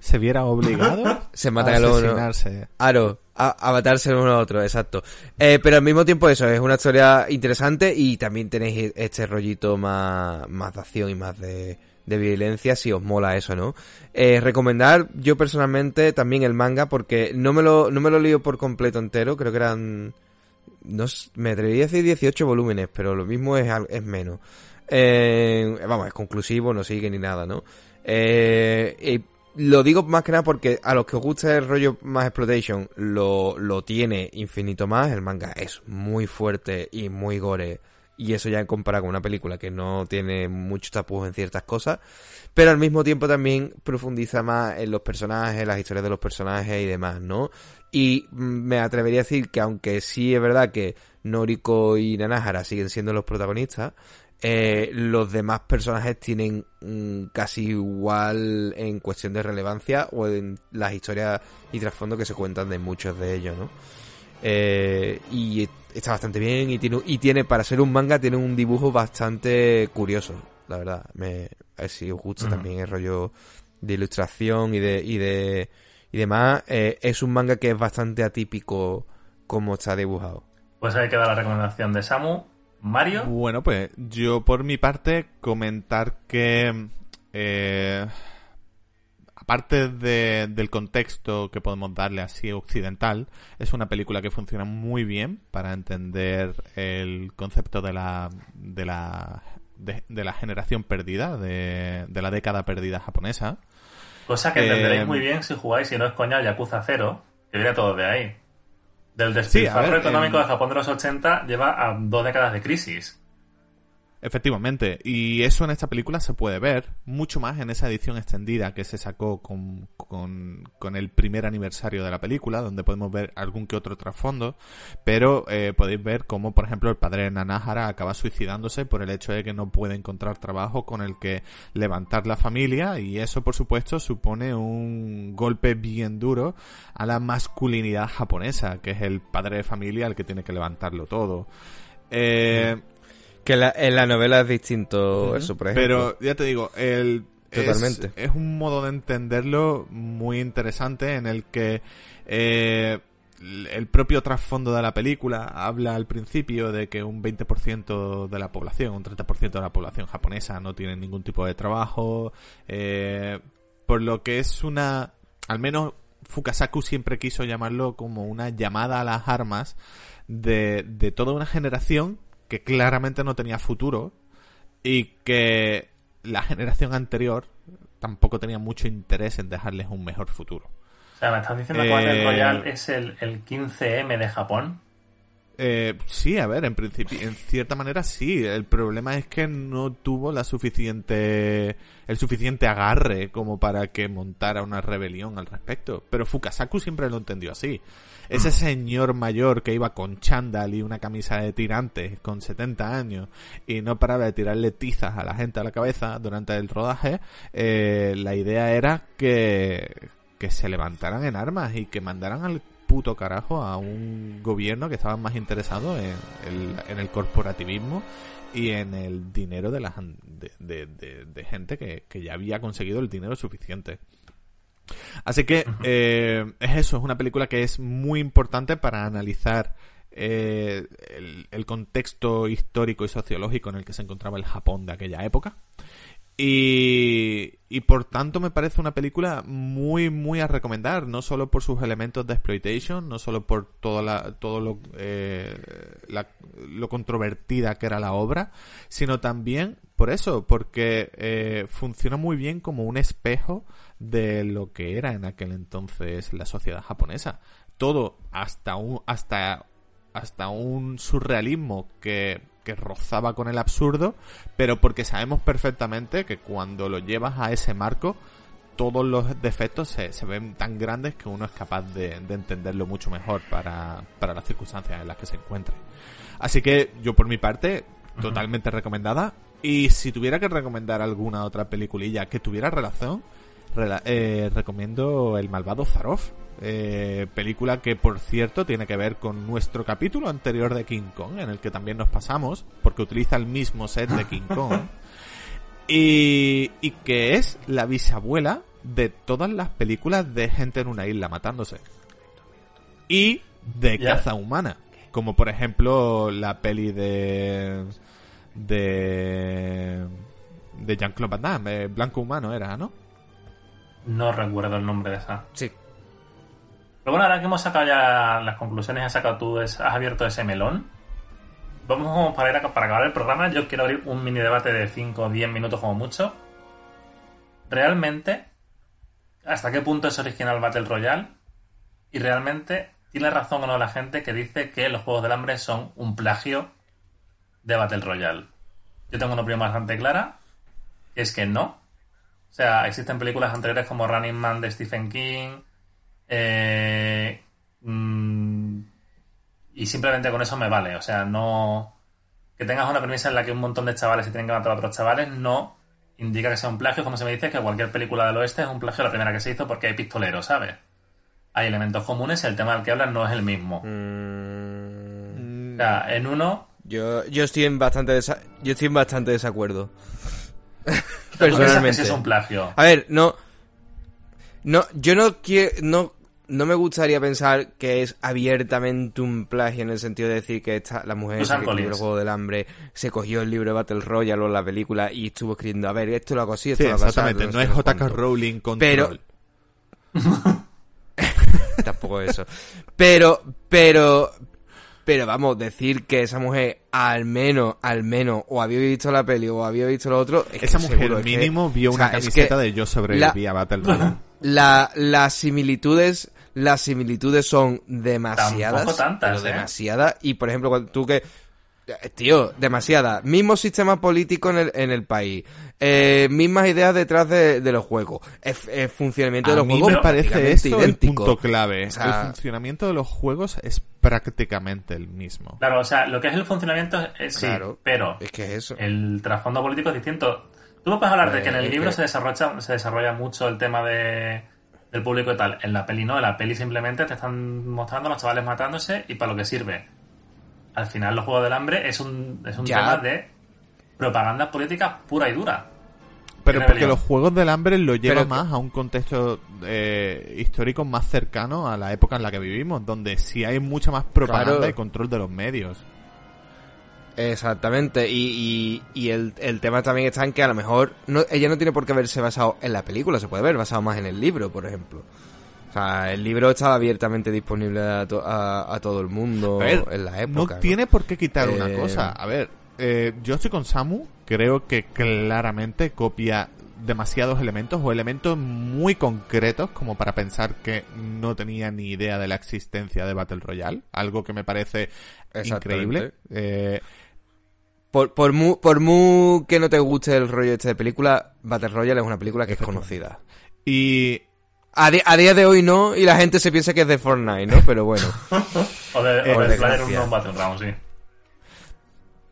se viera obligado <laughs> Se a matan asesinarse. Aro, a, a matarse uno a otro, exacto. Eh, pero al mismo tiempo eso, es una historia interesante y también tenéis este rollito más, más de acción y más de, de violencia si os mola eso, ¿no? Eh, recomendar yo personalmente también el manga porque no me lo, no me lo lío por completo entero, creo que eran, no me atrevería a decir 18 volúmenes, pero lo mismo es, al- es menos. Eh, vamos, es conclusivo, no sigue ni nada, ¿no? Eh, y lo digo más que nada porque a los que os gusta el rollo más exploitation lo, lo tiene infinito más. El manga es muy fuerte y muy gore. Y eso ya en comparado con una película que no tiene mucho tapujos en ciertas cosas. Pero al mismo tiempo también profundiza más en los personajes, las historias de los personajes y demás, ¿no? Y me atrevería a decir que aunque sí es verdad que Noriko y Nanahara siguen siendo los protagonistas, eh, los demás personajes tienen mm, casi igual en cuestión de relevancia o en las historias y trasfondo que se cuentan de muchos de ellos, ¿no? Eh, y está bastante bien y tiene, y tiene, para ser un manga, tiene un dibujo bastante curioso, la verdad. Me, a ver si os gusta también el rollo de ilustración y de, y de, y demás. Eh, es un manga que es bastante atípico como está dibujado. Pues ahí queda la recomendación de Samu. Mario. Bueno, pues yo por mi parte comentar que eh, aparte de- del contexto que podemos darle así occidental, es una película que funciona muy bien para entender el concepto de la de la de, de la generación perdida, de, de la década perdida japonesa. Cosa que entenderéis Eh, muy bien si jugáis, si no es coña, Yakuza 0, que viene todo de ahí. Del Sí, despilfarro ver, económico de Japón de los 80 lleva a dos décadas de crisis. Efectivamente, y eso en esta película se puede ver mucho más en esa edición extendida que se sacó con, con, el primer aniversario de la película, donde podemos ver algún que otro trasfondo, pero eh, podéis ver cómo, por ejemplo, el padre de Nanahara acaba suicidándose por el hecho de que no puede encontrar trabajo con el que levantar la familia, y eso, por supuesto, supone un golpe bien duro a la masculinidad japonesa, que es el padre de familia el que tiene que levantarlo todo. Eh, Que la- en la novela es distinto eso, por ejemplo. Pero ya te digo, el, es- Totalmente. Es, un modo de entenderlo muy interesante en el que eh, el propio trasfondo de la película habla al principio de que un 20% de la población, un 30% de la población japonesa no tiene ningún tipo de trabajo, eh, por lo que es una, al menos Fukasaku siempre quiso llamarlo como una llamada a las armas de, de toda una generación que claramente no tenía futuro y que la generación anterior tampoco tenía mucho interés en dejarles un mejor futuro. O sea, me estás diciendo que Battle Eh, Royale es el, el 15M de Japón. Eh, sí, a ver, en principio, en cierta manera sí. El problema es que no tuvo la suficiente, el suficiente agarre como para que montara una rebelión al respecto. Pero Fukasaku siempre lo entendió así. Ese señor mayor que iba con chándal y una camisa de tirantes con 70 años y no paraba de tirarle tizas a la gente a la cabeza durante el rodaje, eh, la idea era que, que se levantaran en armas y que mandaran al puto carajo a un gobierno que estaba más interesado en el, corporativismo y en el dinero de, la, de, de gente que, que, ya había conseguido el dinero suficiente. Así que eh, es eso, es una película que es muy importante para analizar eh, el, el, contexto histórico y sociológico en el que se encontraba el Japón de aquella época. Y, y por tanto me parece una película muy, muy a recomendar, no solo por sus elementos de exploitation, no solo por toda la, todo lo, eh, la, lo controvertida que era la obra, sino también por eso, porque funciona muy bien como un espejo de lo que era en aquel entonces la sociedad japonesa. Todo hasta un, hasta, hasta un surrealismo que que rozaba con el absurdo, pero porque sabemos perfectamente que cuando lo llevas a ese marco, todos los defectos se, se ven tan grandes que uno es capaz de, de entenderlo mucho mejor para, para, las circunstancias en las que se encuentre. Así que yo por mi parte, totalmente recomendada. Y si tuviera que recomendar alguna otra peliculilla que tuviera relación, rela eh, recomiendo El malvado Zaroff. Eh, película que por cierto tiene que ver con nuestro capítulo anterior de King Kong en el que también nos pasamos porque utiliza el mismo set de King Kong <laughs> y, y que es la bisabuela de todas las películas de gente en una isla matándose y de yeah. caza humana como por ejemplo la peli de de de Jean-Claude Van Damme, Blanco Humano era, ¿no? No recuerdo el nombre de esa. Sí. Pero bueno, ahora que hemos sacado ya las conclusiones, has sacado tú, has abierto ese melón. Vamos para, ir a, para acabar el programa. Yo quiero abrir un mini debate de 5 o 10 minutos como mucho. Realmente, ¿hasta qué punto es original Battle Royale? Y realmente, ¿tiene razón o no la gente que dice que los Juegos del Hambre son un plagio de Battle Royale? Yo tengo una opinión bastante clara, que es que no. O sea, existen películas anteriores como Running Man de Stephen King, eh, mmm, y simplemente con eso me vale. O sea, no. Que tengas una premisa en la que un montón de chavales se tienen que matar a otros chavales no indica que sea un plagio. Como se me dice que cualquier película del oeste es un plagio la primera que se hizo porque hay pistoleros, ¿sabes? Hay elementos comunes y el tema del que hablan no es el mismo. Mm. O sea, en uno. Yo, yo estoy en bastante desa yo estoy en bastante desacuerdo. <laughs> Personalmente. es un plagio. A ver, no. No, yo no quiero. No, no me gustaría pensar que es abiertamente un plagio en el sentido de decir que esta, la mujer que escribió el juego del hambre se cogió el libro de Battle Royale o la película y estuvo escribiendo, a ver, esto lo hago así, esto sí, lo hago Exactamente, no, es J.K. Rowling control. Pero. <laughs> Tampoco eso. Pero, pero, pero vamos, decir que esa mujer al menos, al menos, o había visto la peli o había visto lo otro. Es esa que mujer seguro, mínimo es que, vio una o sea, camiseta es que de yo sobreviví la, a Battle Royale. La, las similitudes, las similitudes son demasiadas. Tampoco tantas, pero ¿eh? demasiadas. Y por ejemplo, cuando tú que. Tío, demasiada. Mismo sistema político en el, en el país. Eh, mismas ideas detrás de, de los juegos. El, el funcionamiento a de los mí juegos. me parece eso idéntico. el punto clave. O sea, el funcionamiento de los juegos es prácticamente el mismo. Claro, o sea, lo que es el funcionamiento es sí, Claro, pero es que es eso. el trasfondo político es distinto. Tú me puedes hablar de que en el Eh, libro que- se desarrolla, se desarrolla mucho el tema de, del público y tal. En la peli no, en la peli simplemente te están mostrando a los chavales matándose y para lo que sirve. Al final, los Juegos del Hambre es un, es un Ya. tema de propaganda política pura y dura. Pero porque rebelión. los Juegos del Hambre lo lleva Pero- más a un contexto eh, histórico más cercano a la época en la que vivimos, donde sí hay mucha más propaganda Claro. y control de los medios. Exactamente, y, y, y el, el tema también está en que a lo mejor no, ella no tiene por qué haberse basado en la película, se puede ver basado más en el libro, por ejemplo. O sea, el libro estaba abiertamente disponible a, to- a, a todo el mundo ver, en la época. no tiene por qué quitar una Eh, cosa. A ver, eh, yo estoy con Samu, creo que claramente copia demasiados elementos o elementos muy concretos como para pensar que no tenía ni idea de la existencia de Battle Royale, algo que me parece increíble. Eh, Por, por, mu, por mu que no te guste el rollo este de película, Battle Royale es una película que es conocida. y A, di- a día de hoy no, y la gente se piensa que es de Fortnite, ¿no? Pero bueno. <laughs> O de, Eh, o de Player sí.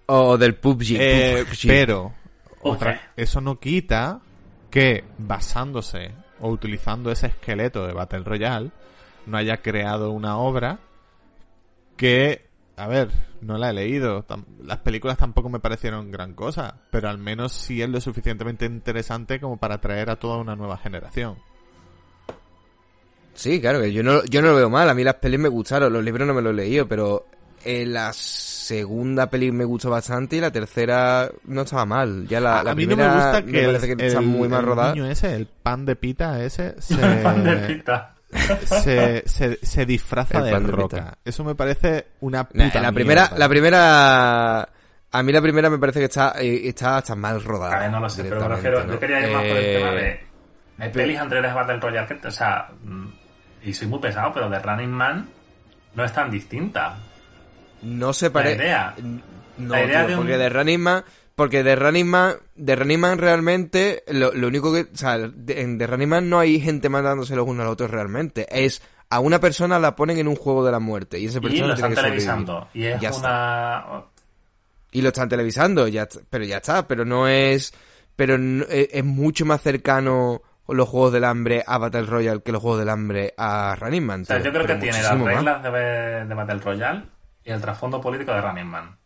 O del PUBG. Eh, PUBG. pero otra- eso no quita que basándose o utilizando ese esqueleto de Battle Royale no haya creado una obra que, a ver, no la he leído. Las películas tampoco me parecieron gran cosa, pero al menos sí es lo suficientemente interesante como para atraer a toda una nueva generación. Sí, claro, que yo no, yo no lo veo mal. A mí las pelis me gustaron, los libros no me los he leído, pero eh, la segunda peli me gustó bastante y la tercera no estaba mal. Ya la, a, la a mí no primera me gusta que, el, parece que está el- muy mal el rodada. niño ese, el pan de pita ese, <laughs> se, Pan de pita. se, se, se disfraza El de pan de roca. pita. Eso me parece una Nah, puta la primera, mierda. la primera, a mí la primera me parece que está, eh, está hasta mal rodada. A ver, no lo sé, pero me refiero, ¿no? yo quería ir más por el Eh, tema de... Hay pelis anteriores a Battle Royale que, o sea, mm, y soy muy pesado, pero de Running Man no es tan distinta. No se parece. idea. No, La idea tío, de un- porque de Running Man, porque de Running Man, de Running Man realmente, lo, lo único que, o sea, de, en The Running Man no hay gente matándose los unos a los otros realmente. Es a una persona la ponen en un juego de la muerte y esa Y persona lo tiene están que televisando. Y es Ya está. una... Y lo están televisando, ya, pero ya está, pero no es, pero no- es, es mucho más cercano los juegos del hambre a Battle Royale que los juegos del hambre a Running Man. O sea, tío, yo creo que tiene las reglas de, de Battle Royale y el trasfondo político de Running Man.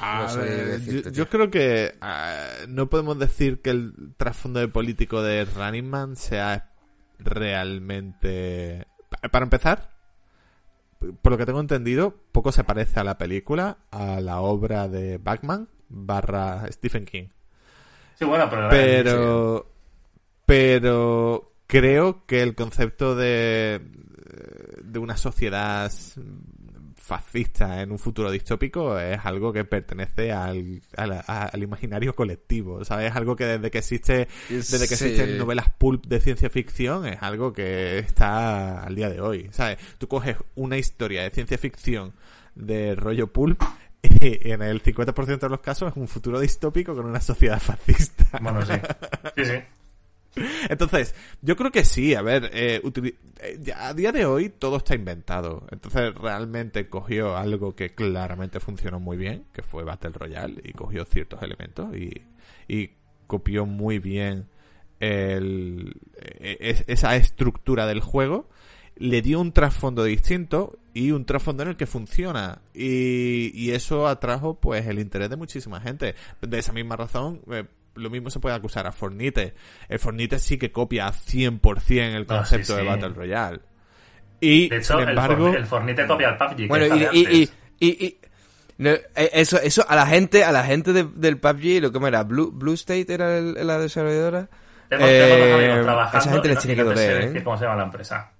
A No sé ver, decirte, yo, creo que ah, no podemos decir que el trasfondo de político de Running Man sea realmente... Pa- Para empezar, por lo que tengo entendido, poco se parece a la película, a la obra de Batman barra Stephen King. Sí, bueno, pero... Pero... Pero creo que el concepto de, de una sociedad fascista en un futuro distópico es algo que pertenece al, al, al imaginario colectivo, ¿sabes? Es algo que desde que existe, desde que Sí. existen novelas pulp de ciencia ficción es algo que está al día de hoy, ¿sabes? Tú coges una historia de ciencia ficción de rollo pulp <laughs> en el 50% de los casos es un futuro distópico con una sociedad <laughs> fascista. Bueno, sí. Sí, sí. <laughs> Entonces, yo creo que sí, a ver, eh, eh, ya a día de hoy todo está inventado. Entonces, realmente cogió algo que claramente funcionó muy bien, que fue Battle Royale, y cogió ciertos elementos y, y copió muy bien el, e- es- esa estructura del juego. Le dio un trasfondo distinto y un trasfondo en el que funciona. Y, y eso atrajo pues el interés de muchísima gente. De esa misma razón, eh, lo mismo se puede acusar a Fornite. El Fornite sí que copia 100% el Ah, concepto sí, de sí. Battle Royale. Y, De hecho, sin el, embargo, Forni- el Fornite copia al PUBG. Bueno, que y, y, y, no, eh, eso, eso a la gente, a la gente de- del PUBG, lo que era, Blue, Blue State era el- la desarrolladora. Tengo, tengo dos Eh, amigos trabajando esa gente les tiene que doler, decir ¿eh? cómo se llama la empresa.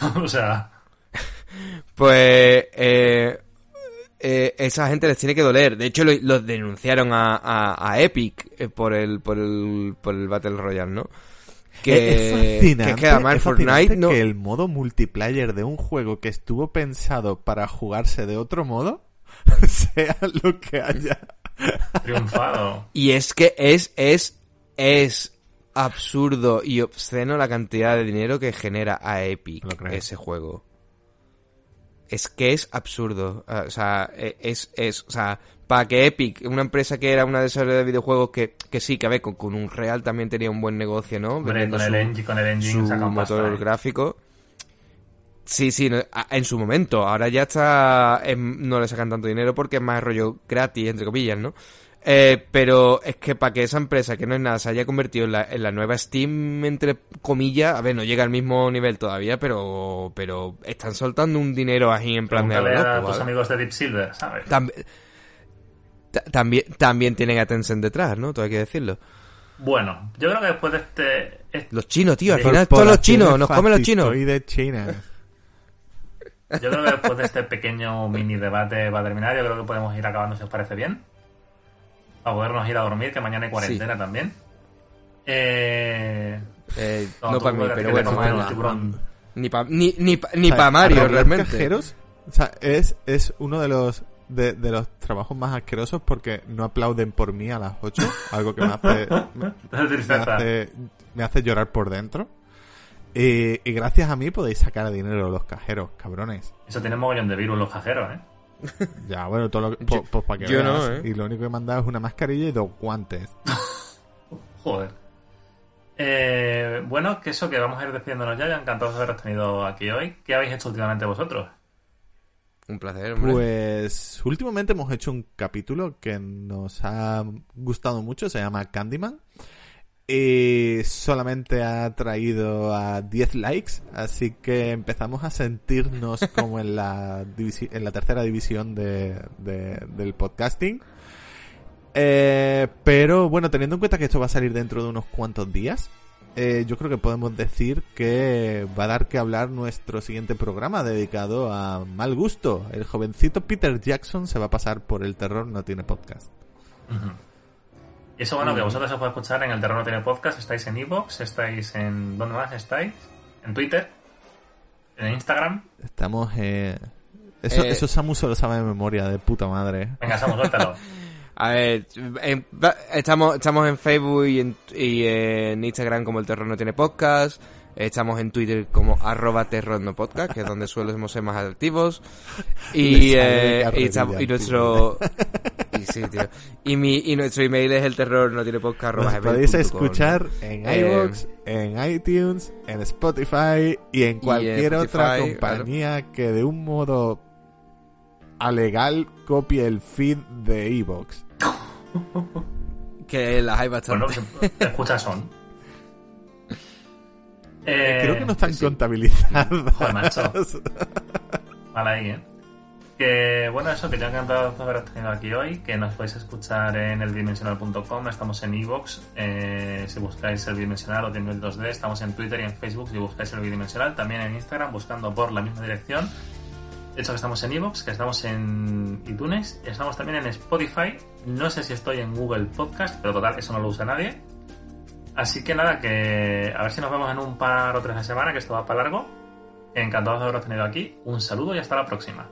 <laughs> o sea, Pues eh, eh, esa gente les tiene que doler. De hecho, lo- los denunciaron a, a, a Epic eh, por el, por el por el Battle Royale, ¿no? Que, es fascinante, que es que además es Fortnite no. que el modo multiplayer de un juego que estuvo pensado para jugarse de otro modo <laughs> sea lo que haya. triunfado. Y es que es, es, es absurdo y obsceno la cantidad de dinero que genera a Epic ese juego. Es que es absurdo. Ah, O sea, e- es, es, o sea, para que Epic, una empresa que era una desarrolladora de videojuegos que, que sí, que a ver, con, con un real también tenía un buen negocio, ¿no? Hombre, Vendiendo con, el engine, con el engine su motor gráfico. Sí, sí, en su momento. Ahora ya está. em, no le sacan tanto dinero porque es más rollo gratis, entre comillas, ¿no? Eh, pero es que para que esa empresa, que no es nada, se haya convertido en la, en la nueva Steam, entre comillas, a ver, no llega al mismo nivel todavía, pero pero están soltando un dinero ahí en plan de algo a loco, tus ¿vale? amigos de Deep Silver, ¿sabes? Tambi- ta- también, también tienen a Tencent detrás, ¿no? Todo hay que decirlo. Bueno, yo creo que después de este... este- Los chinos, tío, al final todos los chinos, nos comen los chinos. Y de China. Yo creo que después de este pequeño mini debate va a terminar. Yo creo que podemos ir acabando si os parece bien. Para podernos ir a dormir, que mañana hay cuarentena también. Eh... Eh, no, para mí, pero bueno, bueno. Ni para ni, ni, pa- ni O sea, pa Mario, realmente. cajeros, o sea, es, es uno de los de, de los trabajos más asquerosos porque no aplauden por mí a las 8, algo que me hace <laughs> me, hace, me hace llorar por dentro. Y, y gracias a mí podéis sacar dinero los cajeros, cabrones. Eso tiene mogollón de virus los cajeros, ¿eh? Ya, bueno, todo lo Yo- pues para que yo no, veas. ¿eh? Y lo único que me han dado es una mascarilla y dos guantes. <laughs> Joder. Eh, bueno, que eso, que vamos a ir despidiéndonos ya. Ya encantados de haberos tenido aquí hoy. ¿Qué habéis hecho últimamente vosotros? Un placer, hombre. Pues últimamente hemos hecho un capítulo que nos ha gustado mucho, se llama Candyman. Y solamente ha traído a 10 likes, así que empezamos a sentirnos <laughs> como en la, divisi- en la tercera división de, de- del podcasting. Eh, pero bueno, teniendo en cuenta que esto va a salir dentro de unos cuantos días, eh, yo creo que podemos decir que va a dar que hablar nuestro siguiente programa dedicado a mal gusto. El jovencito Peter Jackson se va a pasar por el terror no tiene podcast. Eso, bueno, que vosotros os podéis escuchar en El Terror No Tiene Podcast. Estáis en Evox, estáis en... ¿Dónde más estáis? En Twitter, en Instagram. Estamos eh... Eso, Eh. eso Samu se lo sabe de memoria, de puta madre. Venga, Samu, suéltalo. <laughs> A ver, en- estamos, estamos en Facebook y en, y en Instagram como El Terror No Tiene Podcast. Estamos en Twitter como arroba terror no podcast, que es donde solemos ser más activos. <laughs> Y, eh, y, estamos- nuestro... <laughs> Y, sí, tío. Y, mi, y nuestro email es el terror no tiene podcast Nos podéis escuchar en Eh, iVoox, en iTunes, en Spotify y en cualquier otra Spotify, compañía que de un modo alegal copie el feed de Evox. <laughs> Que las hay bastante. Bueno, escuchas son. Eh, Creo que no están sí. contabilizadas. Joder, macho. <laughs> Mal ahí, ¿eh? Que bueno, eso, que yo encantado de haberos tenido aquí hoy, que nos podéis escuchar en elbidimensional.com, estamos en Evox, eh, si buscáis el bidimensional o Timbel 2D, estamos en Twitter y en Facebook si buscáis el bidimensional, también en Instagram buscando por la misma dirección. De hecho, que estamos en Evox, que estamos en iTunes, y estamos también en Spotify. No sé si estoy en Google Podcast, pero total, eso no lo usa nadie. Así que nada, que a ver si nos vemos en un par o tres de semana, que esto va para largo. Encantados de haberos tenido aquí. Un saludo y hasta la próxima.